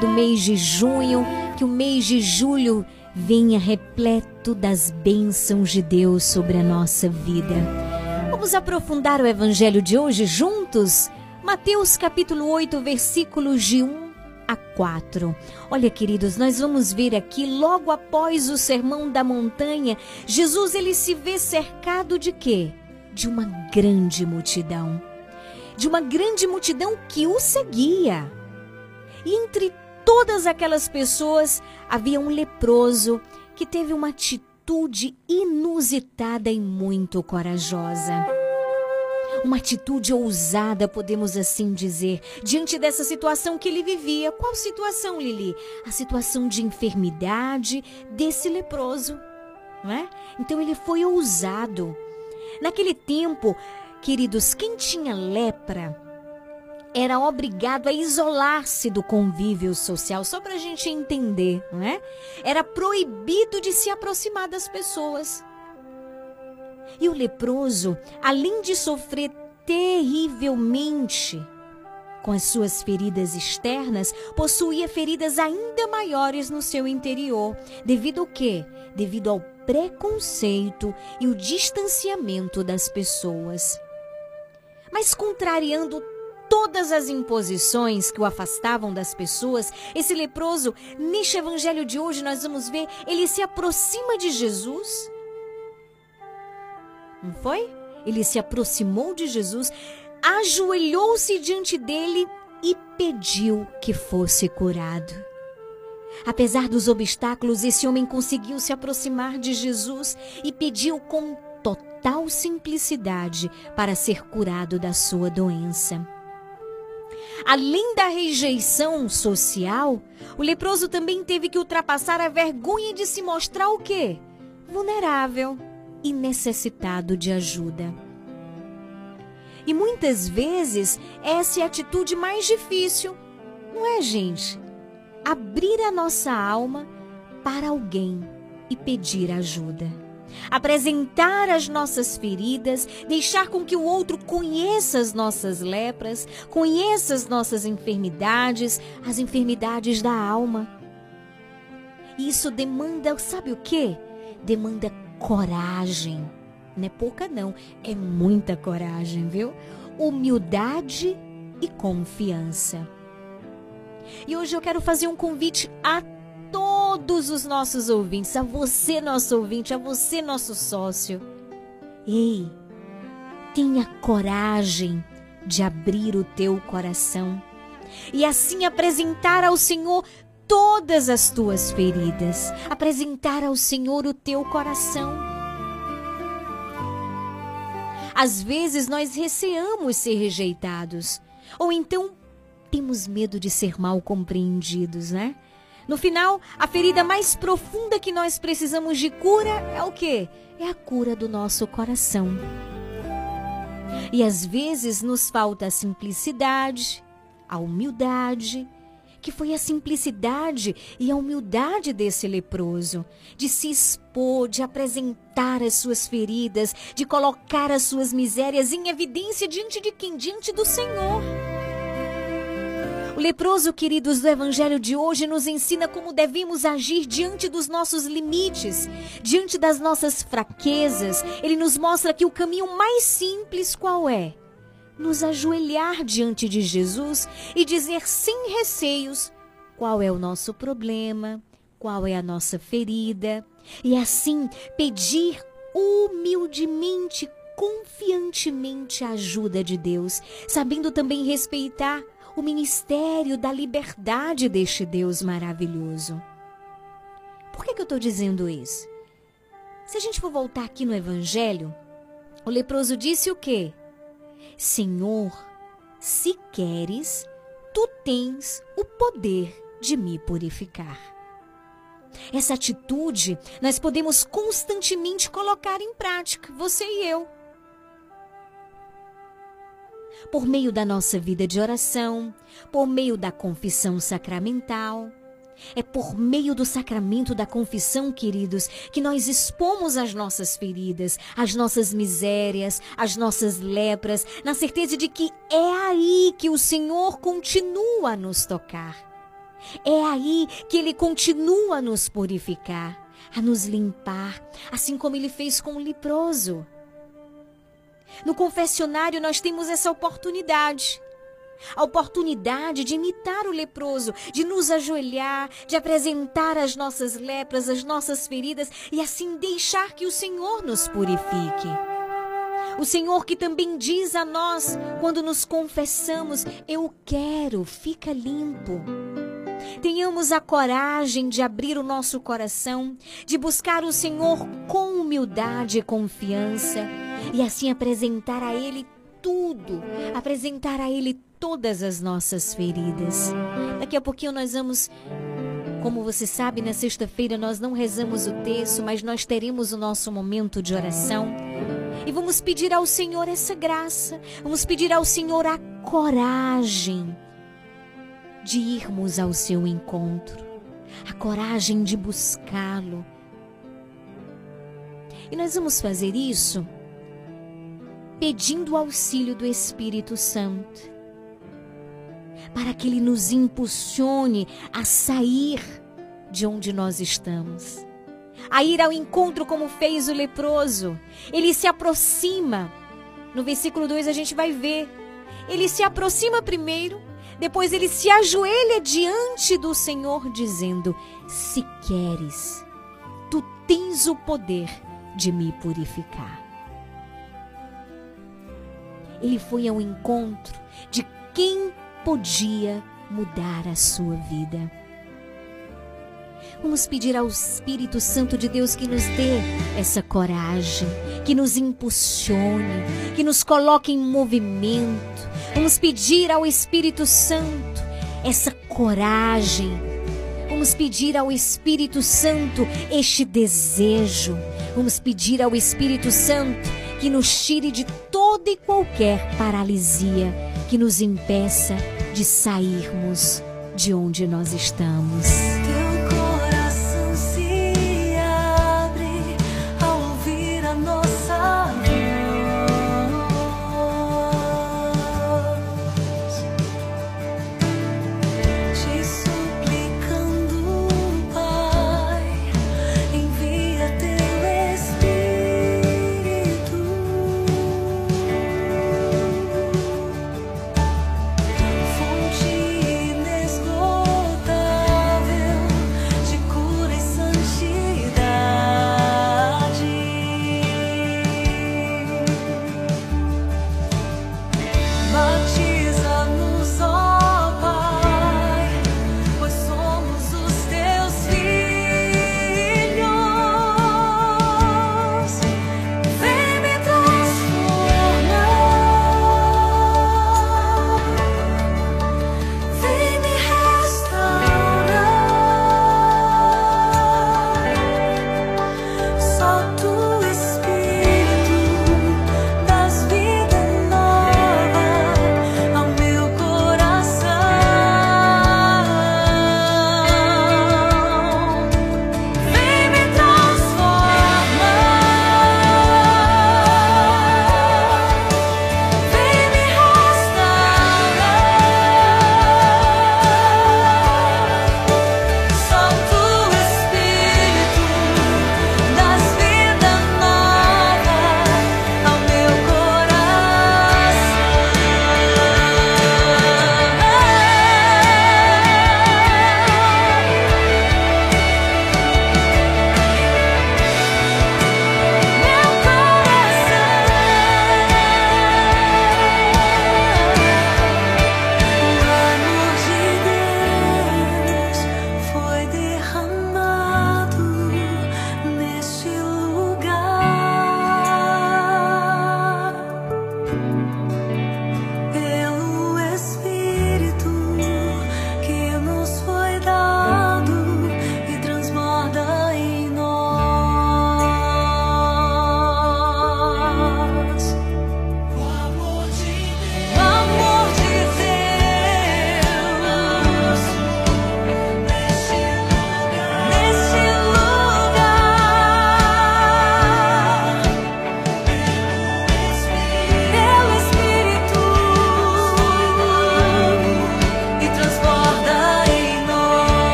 do mês de junho, que o mês de julho venha repleto das bênçãos de Deus sobre a nossa vida. Vamos aprofundar o evangelho de hoje juntos? Mateus capítulo 8, versículos de 1 a 4. Olha, queridos, nós vamos ver aqui logo após o sermão da montanha, Jesus ele se vê cercado de quê? De uma grande multidão, de uma grande multidão que o seguia. E entre todas aquelas pessoas havia um leproso que teve uma atitude inusitada e muito corajosa. Uma atitude ousada, podemos assim dizer, diante dessa situação que ele vivia. Qual situação, Lili? A situação de enfermidade desse leproso. Não é? Então ele foi ousado. Naquele tempo, queridos, quem tinha lepra era obrigado a isolar-se do convívio social, só para a gente entender, não é? Era proibido de se aproximar das pessoas. E o leproso, além de sofrer terrivelmente com as suas feridas externas, possuía feridas ainda maiores no seu interior. Devido ao quê? Devido ao preconceito e o distanciamento das pessoas. Mas contrariando todas as imposições que o afastavam das pessoas, esse leproso, neste evangelho de hoje nós vamos ver, ele se aproxima de Jesus. Não foi? Ele se aproximou de Jesus, ajoelhou-se diante dele e pediu que fosse curado. Apesar dos obstáculos, esse homem conseguiu se aproximar de Jesus e pediu com total simplicidade para ser curado da sua doença. Além da rejeição social, o leproso também teve que ultrapassar a vergonha de se mostrar o quê? Vulnerável e necessitado de ajuda. E muitas vezes essa é a atitude mais difícil, não é, gente? Abrir a nossa alma para alguém e pedir ajuda. Apresentar as nossas feridas, deixar com que o outro conheça as nossas lepras, conheça as nossas enfermidades, as enfermidades da alma. Isso demanda, sabe o quê? Demanda coragem. Não é pouca, não, é muita coragem, viu? Humildade e confiança. E hoje eu quero fazer um convite a todos os nossos ouvintes, a você, nosso ouvinte, a você, nosso sócio. Ei, tenha coragem de abrir o teu coração e assim apresentar ao Senhor todas as tuas feridas, apresentar ao Senhor o teu coração. Às vezes nós receamos ser rejeitados, ou então temos medo de ser mal compreendidos, né? No final, a ferida mais profunda que nós precisamos de cura é o quê? É a cura do nosso coração. E às vezes nos falta a simplicidade, a humildade, que foi a simplicidade e a humildade desse leproso, de se expor, de apresentar as suas feridas, de colocar as suas misérias em evidência diante de quem? Diante do Senhor. O leproso, queridos, do Evangelho de hoje nos ensina como devemos agir diante dos nossos limites, diante das nossas fraquezas. Ele nos mostra que o caminho mais simples qual é? Nos ajoelhar diante de Jesus e dizer sem receios qual é o nosso problema, qual é a nossa ferida, e assim pedir humildemente, confiantemente a ajuda de Deus, sabendo também respeitar o ministério da liberdade deste Deus maravilhoso. Por que, que eu estou dizendo isso? Se a gente for voltar aqui no Evangelho, o leproso disse o quê? Senhor, se queres, tu tens o poder de me purificar. Essa atitude nós podemos constantemente colocar em prática, você e eu por meio da nossa vida de oração, por meio da confissão sacramental. É por meio do sacramento da confissão, queridos, que nós expomos as nossas feridas, as nossas misérias, as nossas lepras, na certeza de que é aí que o Senhor continua a nos tocar. É aí que Ele continua a nos purificar, a nos limpar, assim como Ele fez com o leproso. No confessionário, nós temos essa oportunidade. A oportunidade de imitar o leproso, de nos ajoelhar, de apresentar as nossas lepras, as nossas feridas e assim deixar que o Senhor nos purifique. O Senhor que também diz a nós, quando nos confessamos: Eu quero, fica limpo. Tenhamos a coragem de abrir o nosso coração, de buscar o Senhor com humildade e confiança e assim apresentar a Ele tudo, apresentar a Ele todas as nossas feridas. Daqui a pouquinho nós vamos. Como você sabe, na sexta-feira nós não rezamos o texto, mas nós teremos o nosso momento de oração. E vamos pedir ao Senhor essa graça, vamos pedir ao Senhor a coragem de irmos ao seu encontro, a coragem de buscá-lo. E nós vamos fazer isso pedindo o auxílio do Espírito Santo, para que ele nos impulsione a sair de onde nós estamos, a ir ao encontro como fez o leproso. Ele se aproxima. No versículo 2 a gente vai ver. Ele se aproxima primeiro, depois ele se ajoelha diante do Senhor, dizendo: Se queres, tu tens o poder de me purificar ele foi ao encontro de quem podia mudar a sua vida. Vamos pedir ao Espírito Santo de Deus que nos dê essa coragem, que nos impulsione, que nos coloque em movimento. Vamos pedir ao Espírito Santo essa coragem. Vamos pedir ao Espírito Santo este desejo. Vamos pedir ao Espírito Santo que nos tire de toda e qualquer paralisia que nos impeça de sairmos de onde nós estamos.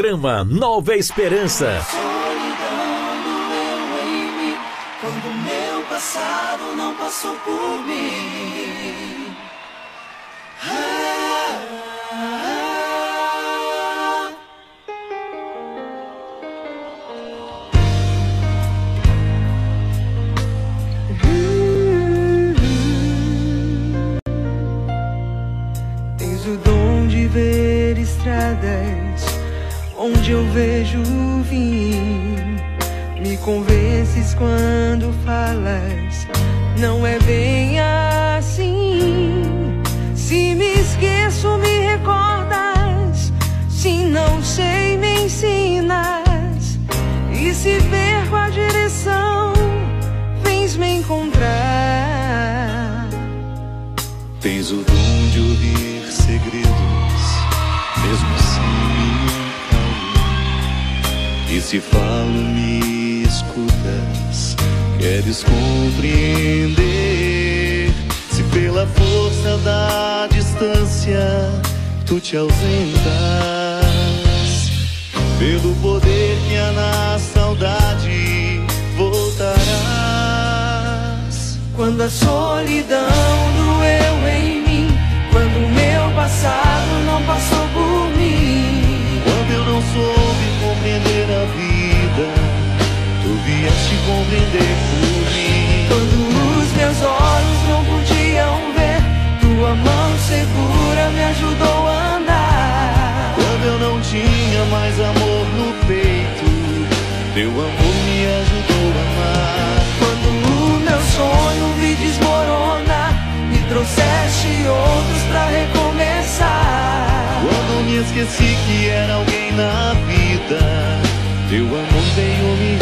Programa Nova Esperança. Quando meu passado não passou por mim. Tens o dom de ver estradas onde eu vejo o fim. Me convences quando falas, não é bem assim. Se falo, me escutas, queres compreender. Se pela força da distância tu te ausentas, pelo poder que há na saudade voltarás. Quando a solidão doeu em mim, quando o meu passado não passou por mim. Tu vieste compreender por mim. Quando os meus olhos não podiam ver, tua mão segura me ajudou a andar. Quando eu não tinha mais amor no peito, teu amor me ajudou a amar. Quando o meu sonho vi desmoronar, me trouxeste outros pra recomeçar. Quando me esqueci que era alguém na vida, teu amor veio me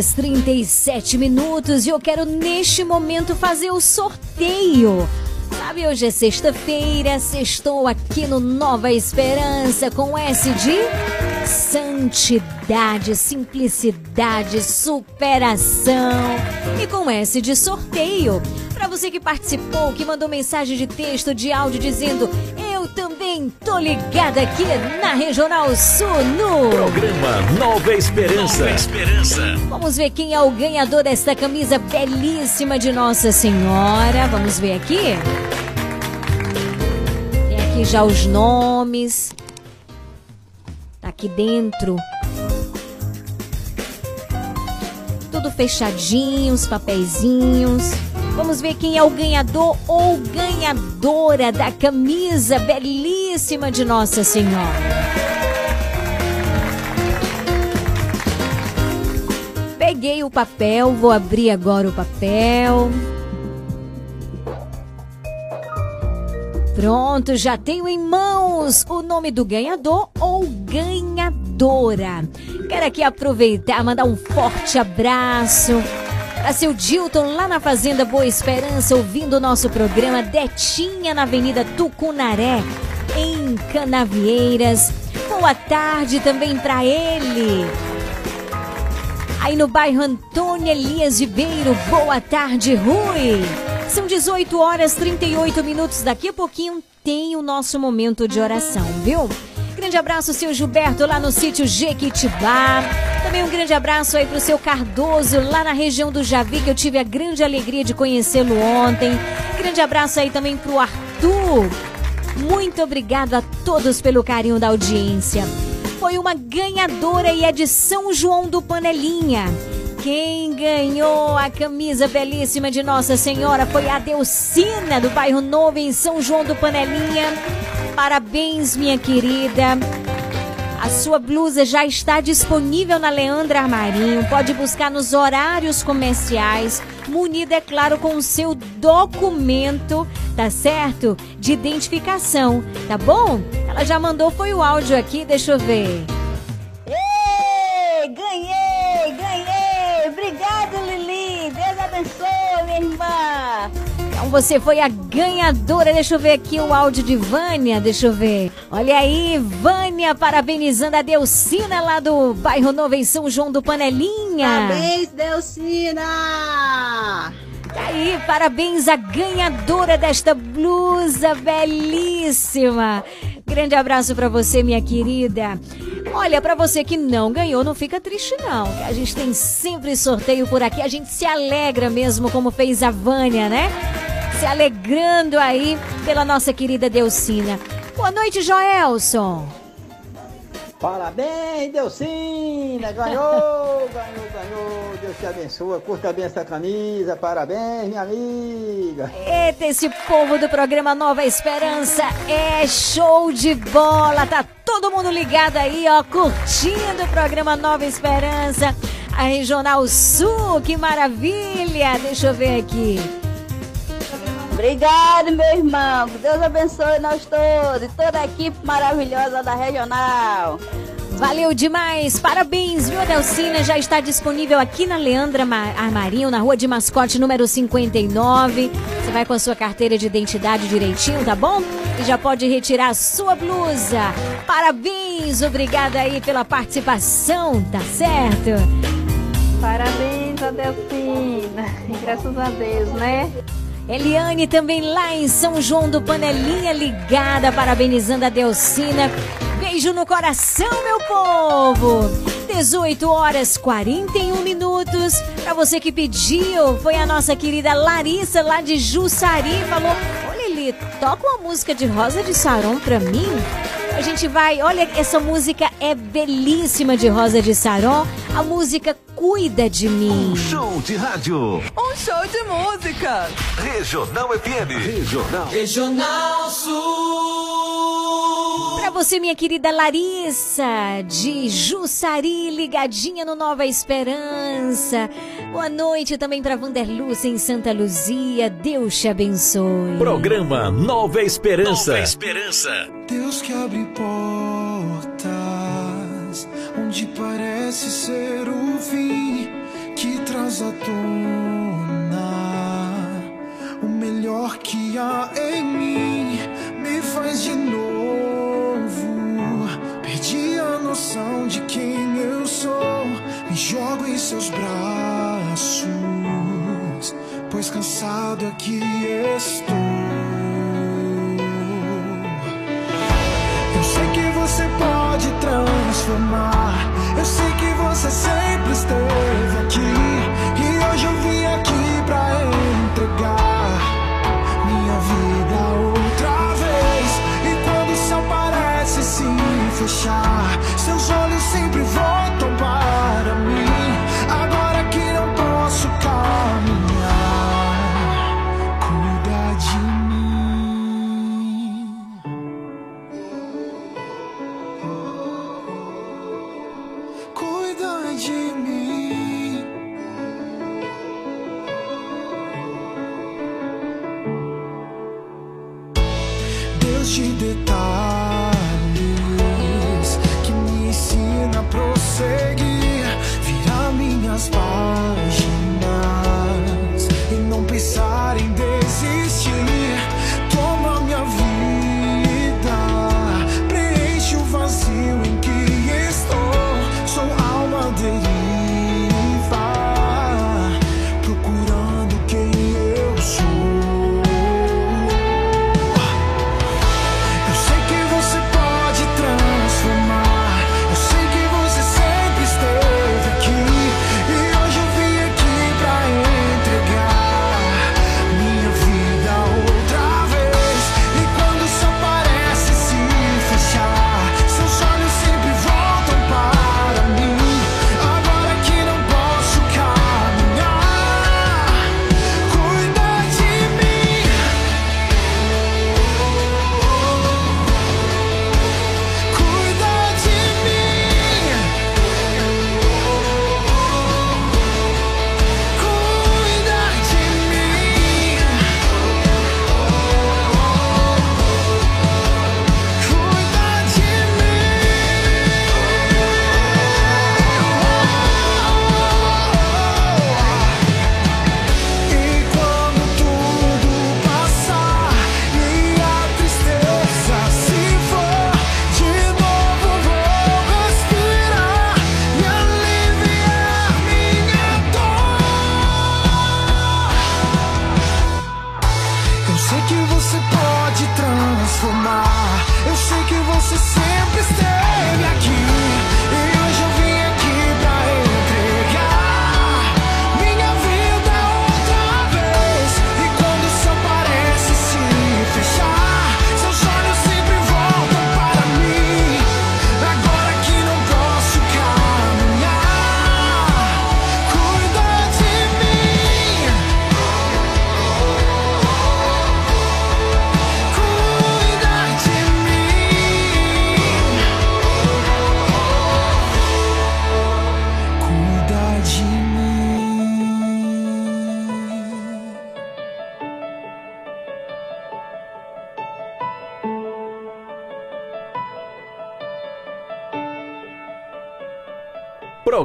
horas 37 minutos e eu quero neste momento fazer o sorteio. Sabe, hoje é sexta-feira, sextou aqui no Nova Esperança com S de santidade, simplicidade, superação e com S de sorteio. Para você que participou, que mandou mensagem de texto, de áudio dizendo: "Eu também também tô ligada aqui na Regional Sul no Programa Nova Esperança. Nova Esperança. Vamos ver quem é o ganhador desta camisa belíssima de Nossa Senhora. Vamos ver aqui. Tem aqui já os nomes. Tá aqui dentro. Tudo fechadinho, os papeizinhos. Vamos ver quem é o ganhador ou ganhadora da camisa belíssima de Nossa Senhora. Peguei o papel, vou abrir agora o papel. Pronto, já tenho em mãos o nome do ganhador ou ganhadora. Quero aqui aproveitar, mandar um forte abraço para seu Dilton lá na Fazenda Boa Esperança, ouvindo o nosso programa Detinha na Avenida Tucunaré, em Canavieiras. Boa tarde também para ele. Aí no bairro Antônio Elias Ribeiro, boa tarde, Rui. São 18 horas 38 minutos. Daqui a pouquinho tem o nosso momento de oração, viu? Grande abraço, seu Gilberto, lá no sítio Jequitibá. Também um grande abraço aí pro seu Cardoso, lá na região do Javi, que eu tive a grande alegria de conhecê-lo ontem. Grande abraço aí também pro Arthur. Muito obrigado a todos pelo carinho da audiência. Foi uma ganhadora e é de São João do Panelinha. Quem ganhou a camisa belíssima de Nossa Senhora foi a Delcina, do bairro Novo, em São João do Panelinha. Parabéns, minha querida. A sua blusa já está disponível na Leandra Armarinho. Pode buscar nos horários comerciais, munida, é claro, com o seu documento, tá certo? De identificação, tá bom? Ela já mandou, foi o áudio aqui, deixa eu ver. Você foi a ganhadora. Deixa eu ver aqui o áudio de Vânia. Deixa eu ver. Olha aí, Vânia parabenizando a Delcina lá do bairro Novo em São João do Panelinha. Parabéns, Delcina! Tá aí, parabéns à ganhadora desta blusa belíssima. Grande abraço pra você, minha querida. Olha, pra você que não ganhou, não fica triste não. que A gente tem sempre sorteio por aqui. A gente se alegra mesmo, como fez a Vânia, né? Se alegrando aí pela nossa querida Delcina. Boa noite, Joelson. Parabéns, Delcina! Ganhou, ganhou, ganhou. Deus te abençoe. Curta bem essa camisa. Parabéns, minha amiga. Eita, esse povo do programa Nova Esperança é show de bola. Tá todo mundo ligado aí, ó, curtindo o programa Nova Esperança. A Regional Sul, que maravilha. Deixa eu ver aqui. Obrigado, meu irmão. Deus abençoe nós todos e toda a equipe maravilhosa da Regional. Valeu demais, parabéns, viu, Delcina? Já está disponível aqui na Leandra Ma- Armarinho, na rua de mascote número 59. Você vai com a sua carteira de identidade direitinho, tá bom? E já pode retirar a sua blusa. Parabéns, obrigada aí pela participação, tá certo? Parabéns a Delfina. Graças a Deus, né? Eliane também lá em São João do Panelinha ligada, parabenizando a Delcina. Beijo no coração, meu povo! 18 horas 41 minutos. Pra você que pediu, foi a nossa querida Larissa lá de Jussari. Falou: Ô Lili, toca uma música de Rosa de Saron pra mim. A gente vai, olha, essa música é belíssima de Rosa de Saron. A música Cuida de mim. Show de rádio. Um show de música. Regional FM. Regional. Regional Sul. Pra você, minha querida Larissa, de Jussari, ligadinha no Nova Esperança. Boa noite também pra Vanderlúcia em Santa Luzia. Deus te abençoe. Programa Nova Esperança. Nova Esperança. Deus que abre portas onde parece ser o fim, que traz à tona o melhor que há em mim, me faz de novo. Perdi a noção de quem eu sou, me jogo em seus braços, pois cansado aqui estou. sei que você pode transformar. Eu sei que você sempre esteve aqui.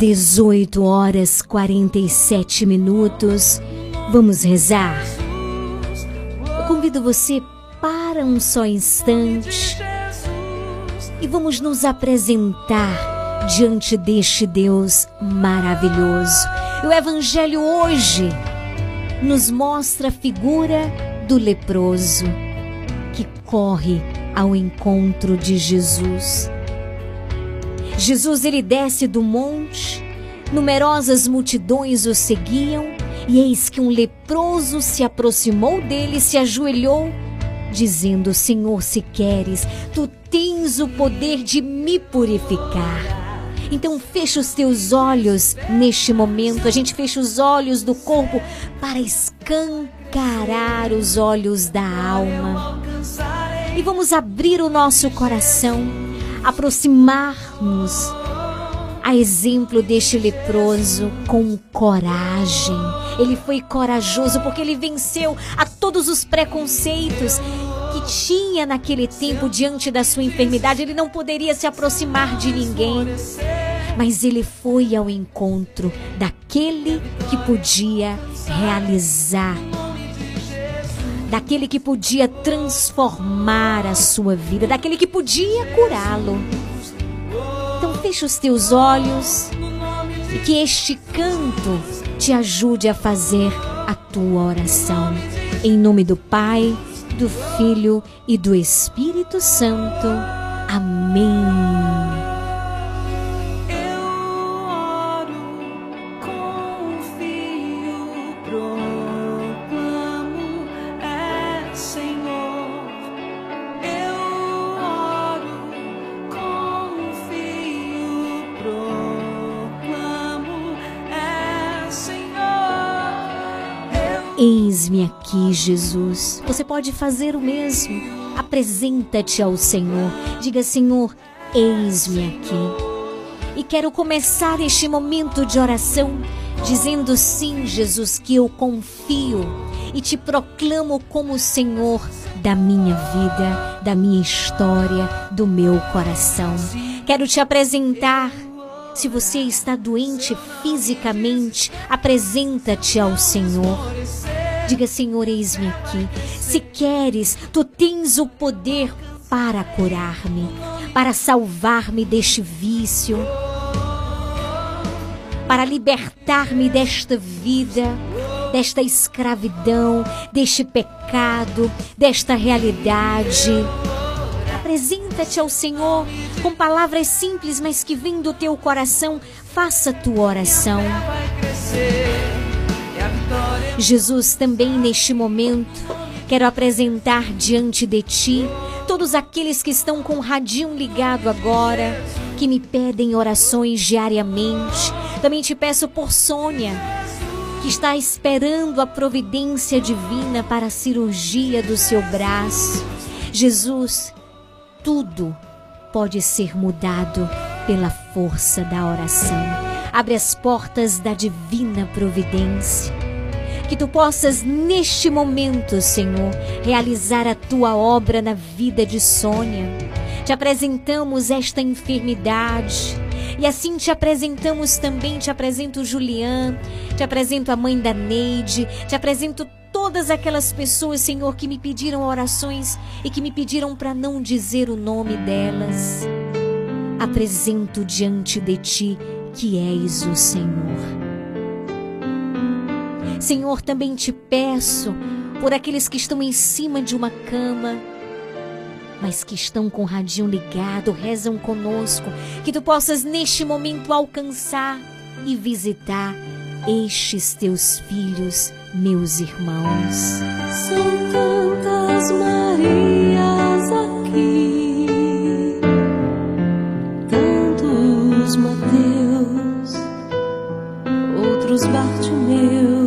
18 horas 47 minutos. Vamos rezar. Eu convido você para um só instante e vamos nos apresentar diante deste Deus maravilhoso. O Evangelho hoje nos mostra a figura do leproso que corre ao encontro de Jesus Jesus ele desce do monte, numerosas multidões o seguiam, e eis que um leproso se aproximou dele e se ajoelhou, dizendo: Senhor, se queres, tu tens o poder de me purificar. Então fecha os teus olhos neste momento. A gente fecha os olhos do corpo para escancarar os olhos da alma. E vamos abrir o nosso coração aproximar-nos a exemplo deste leproso com coragem. Ele foi corajoso porque ele venceu a todos os preconceitos que tinha naquele tempo diante da sua enfermidade. Ele não poderia se aproximar de ninguém. Mas ele foi ao encontro daquele que podia realizar, daquele que podia transformar a sua vida, daquele que podia curá-lo. Então fecha os teus olhos e que este canto te ajude a fazer a tua oração. Em nome do Pai, do Filho e do Espírito Santo. Amém. Eis-me aqui, Jesus. Você pode fazer o mesmo. Apresenta-te ao Senhor. Diga, Senhor, eis-me aqui. E quero começar este momento de oração dizendo sim, Jesus, que eu confio e te proclamo como Senhor da minha vida, da minha história, do meu coração. Quero te apresentar. Se você está doente fisicamente, apresenta-te ao Senhor. Diga, Senhor, eis-me aqui. Se queres, tu tens o poder para curar-me, para salvar-me deste vício, para libertar-me desta vida, desta escravidão, deste pecado, desta realidade. Apresenta-te ao Senhor com palavras simples, mas que vêm do teu coração. Faça tua oração. Jesus, também neste momento, quero apresentar diante de ti todos aqueles que estão com o radinho ligado agora, que me pedem orações diariamente. Também te peço por Sônia, que está esperando a providência divina para a cirurgia do seu braço. Jesus, tudo pode ser mudado pela força da oração. Abre as portas da divina providência. Que tu possas, neste momento, Senhor, realizar a tua obra na vida de Sônia. Te apresentamos esta enfermidade. E assim te apresentamos também, te apresento Julian, te apresento a mãe da Neide, te apresento todas aquelas pessoas, Senhor, que me pediram orações e que me pediram para não dizer o nome delas. Apresento diante de ti que és o Senhor. Senhor, também te peço por aqueles que estão em cima de uma cama, mas que estão com o radinho ligado, rezam conosco, que tu possas neste momento alcançar e visitar estes teus filhos, meus irmãos. São tantas Marias aqui, outros Bartimeus,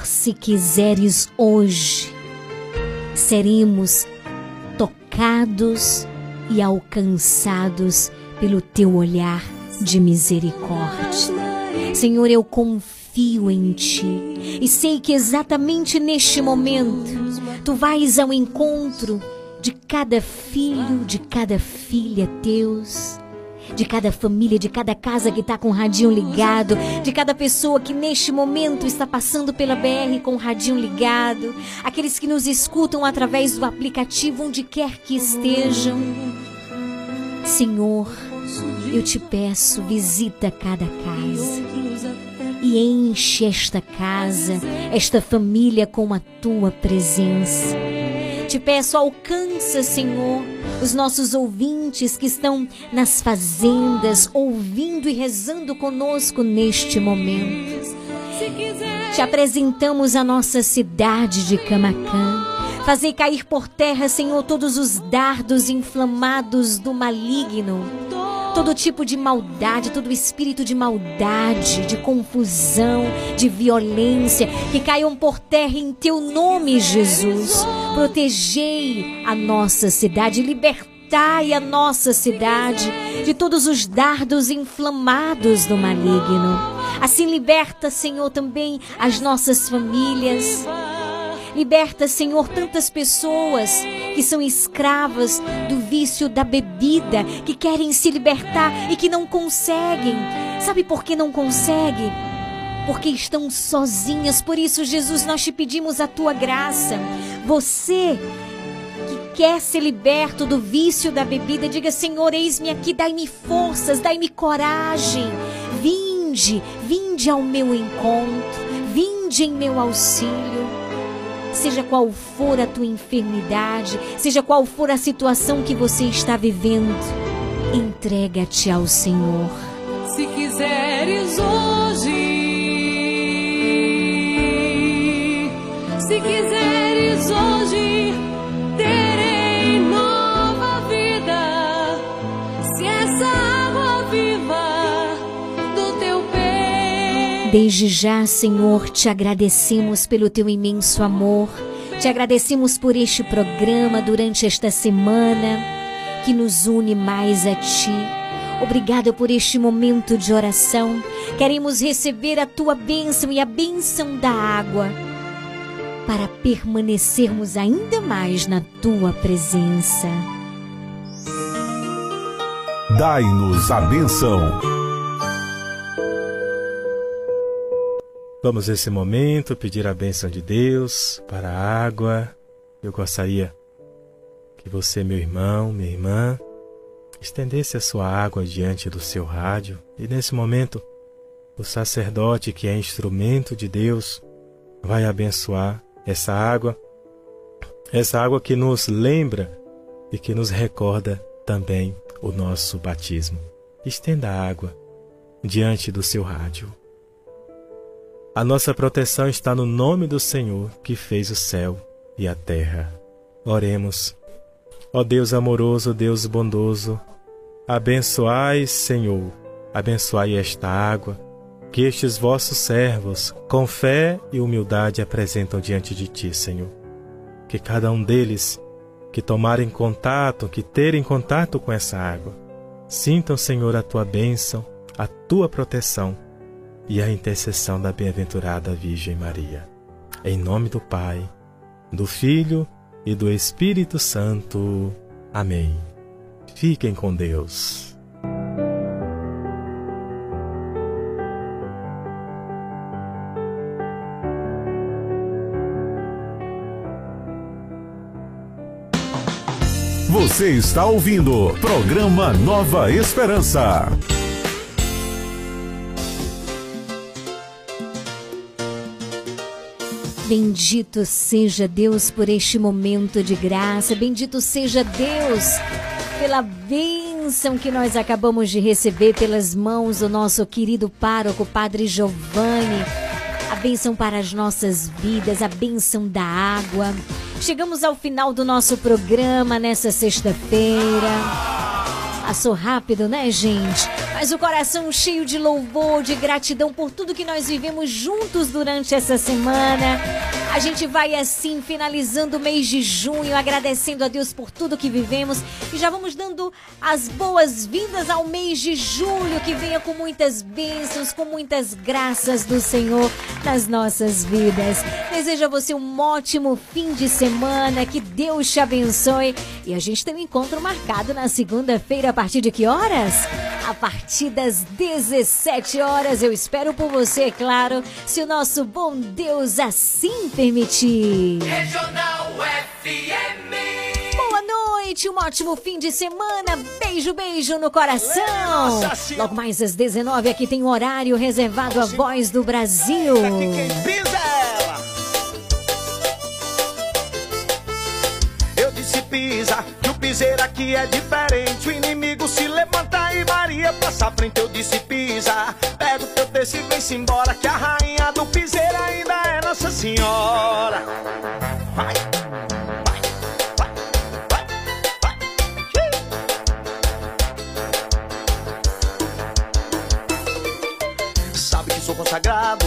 Senhor, se quiseres hoje, seremos tocados e alcançados pelo teu olhar de misericórdia. Senhor, eu confio em ti e sei que exatamente neste momento tu vais ao encontro de cada filho, de cada filha teus de cada família, de cada casa que está com o radinho ligado, de cada pessoa que neste momento está passando pela BR com o radinho ligado, aqueles que nos escutam através do aplicativo, onde quer que estejam. Senhor, eu te peço, visita cada casa e enche esta casa, esta família com a tua presença. Te peço, alcança, Senhor, os nossos ouvintes que estão nas fazendas, ouvindo e rezando conosco neste momento. Te apresentamos a nossa cidade de Camacã. Fazer cair por terra, Senhor, todos os dardos inflamados do maligno. Todo tipo de maldade, todo espírito de maldade, de confusão, de violência, que caiam por terra em teu nome, Jesus. Protegei a nossa cidade, libertai a nossa cidade de todos os dardos inflamados do maligno. Assim liberta, Senhor, também as nossas famílias. Liberta, Senhor, tantas pessoas que são escravas do vício da bebida, que querem se libertar e que não conseguem. Sabe por que não conseguem? Porque estão sozinhas. Por isso, Jesus, nós te pedimos a tua graça. Você que quer ser liberto do vício da bebida, diga: Senhor, eis-me aqui, dai-me forças, dai-me coragem. Vinde, vinde ao meu encontro, vinde em meu auxílio seja qual for a tua enfermidade, seja qual for a situação que você está vivendo, entrega-te ao Senhor. Se quiseres hoje, Desde já, Senhor, te agradecemos pelo teu imenso amor. Te agradecemos por este programa durante esta semana que nos une mais a ti. Obrigada por este momento de oração. Queremos receber a tua bênção e a bênção da água para permanecermos ainda mais na tua presença. Dai-nos a benção. Vamos nesse momento pedir a bênção de Deus para a água. Eu gostaria que você, meu irmão, minha irmã, estendesse a sua água diante do seu rádio e nesse momento o sacerdote, que é instrumento de Deus, vai abençoar essa água, essa água que nos lembra e que nos recorda também o nosso batismo. Estenda a água diante do seu rádio. A nossa proteção está no nome do Senhor que fez o céu e a terra. Oremos. Ó Deus amoroso, Deus bondoso, abençoai, Senhor, abençoai esta água que estes vossos servos, com fé e humildade, apresentam diante de ti, Senhor. Que cada um deles que tomarem contato, que terem contato com essa água, sintam, Senhor, a tua bênção, a tua proteção e a intercessão da bem-aventurada Virgem Maria. Em nome do Pai, do Filho e do Espírito Santo. Amém. Fiquem com Deus. Você está ouvindo programa Nova Esperança. Bendito seja Deus por este momento de graça. Bendito seja Deus pela bênção que nós acabamos de receber pelas mãos do nosso querido pároco, Padre Giovanni. A bênção para as nossas vidas, a bênção da água. Chegamos ao final do nosso programa nessa sexta-feira. Passou rápido, né, gente? Mas o coração cheio de louvor, de gratidão por tudo que nós vivemos juntos durante essa semana. A gente vai assim finalizando o mês de junho, agradecendo a Deus por tudo que vivemos e já vamos dando as boas-vindas ao mês de julho, que venha com muitas bênçãos, com muitas graças do Senhor nas nossas vidas. Desejo a você um ótimo fim de semana, que Deus te abençoe e a gente tem um encontro marcado na segunda-feira a partir de que horas? A partir das 17 horas. Eu espero por você, é claro, se o nosso bom Deus assim permitir. Regional FM. Boa noite, um ótimo fim de semana. Beijo, beijo no coração. Logo mais às 19 aqui tem um horário reservado à voz do Brasil. Eu disse pisa, piseiro aqui é diferente. O inimigo se levanta e Maria passa à frente. Eu disse pisa, pega o teu texto e vem-se embora. Que a rainha do piseiro ainda é Nossa Senhora. Vai. Sabe que sou consagrado,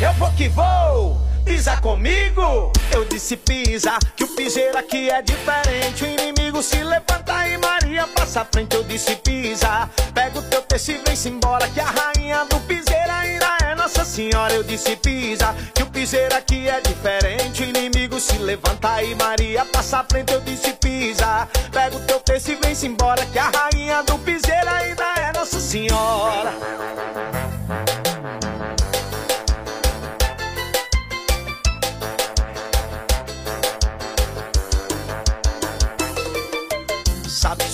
Eu vou que vou. Pisa comigo, eu disse pisa, que o piseiro aqui é diferente. O inimigo se levanta e Maria passa à frente. Eu disse pisa, pega o teu texto e vem-se embora. Que a rainha do piseiro ainda é Nossa Senhora. Eu disse pisa, que o piseiro aqui é diferente. O inimigo se levanta e Maria passa à frente. Eu disse pisa, pega o teu texto e vem-se embora. Que a rainha do piseiro ainda é Nossa Senhora.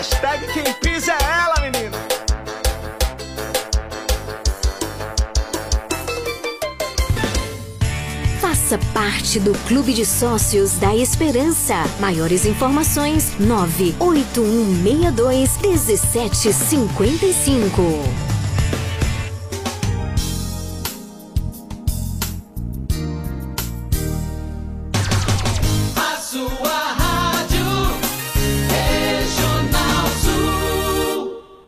Hashtag quem pisa é ela, menina. Faça parte do Clube de Sócios da Esperança. Maiores informações: 98162 1755.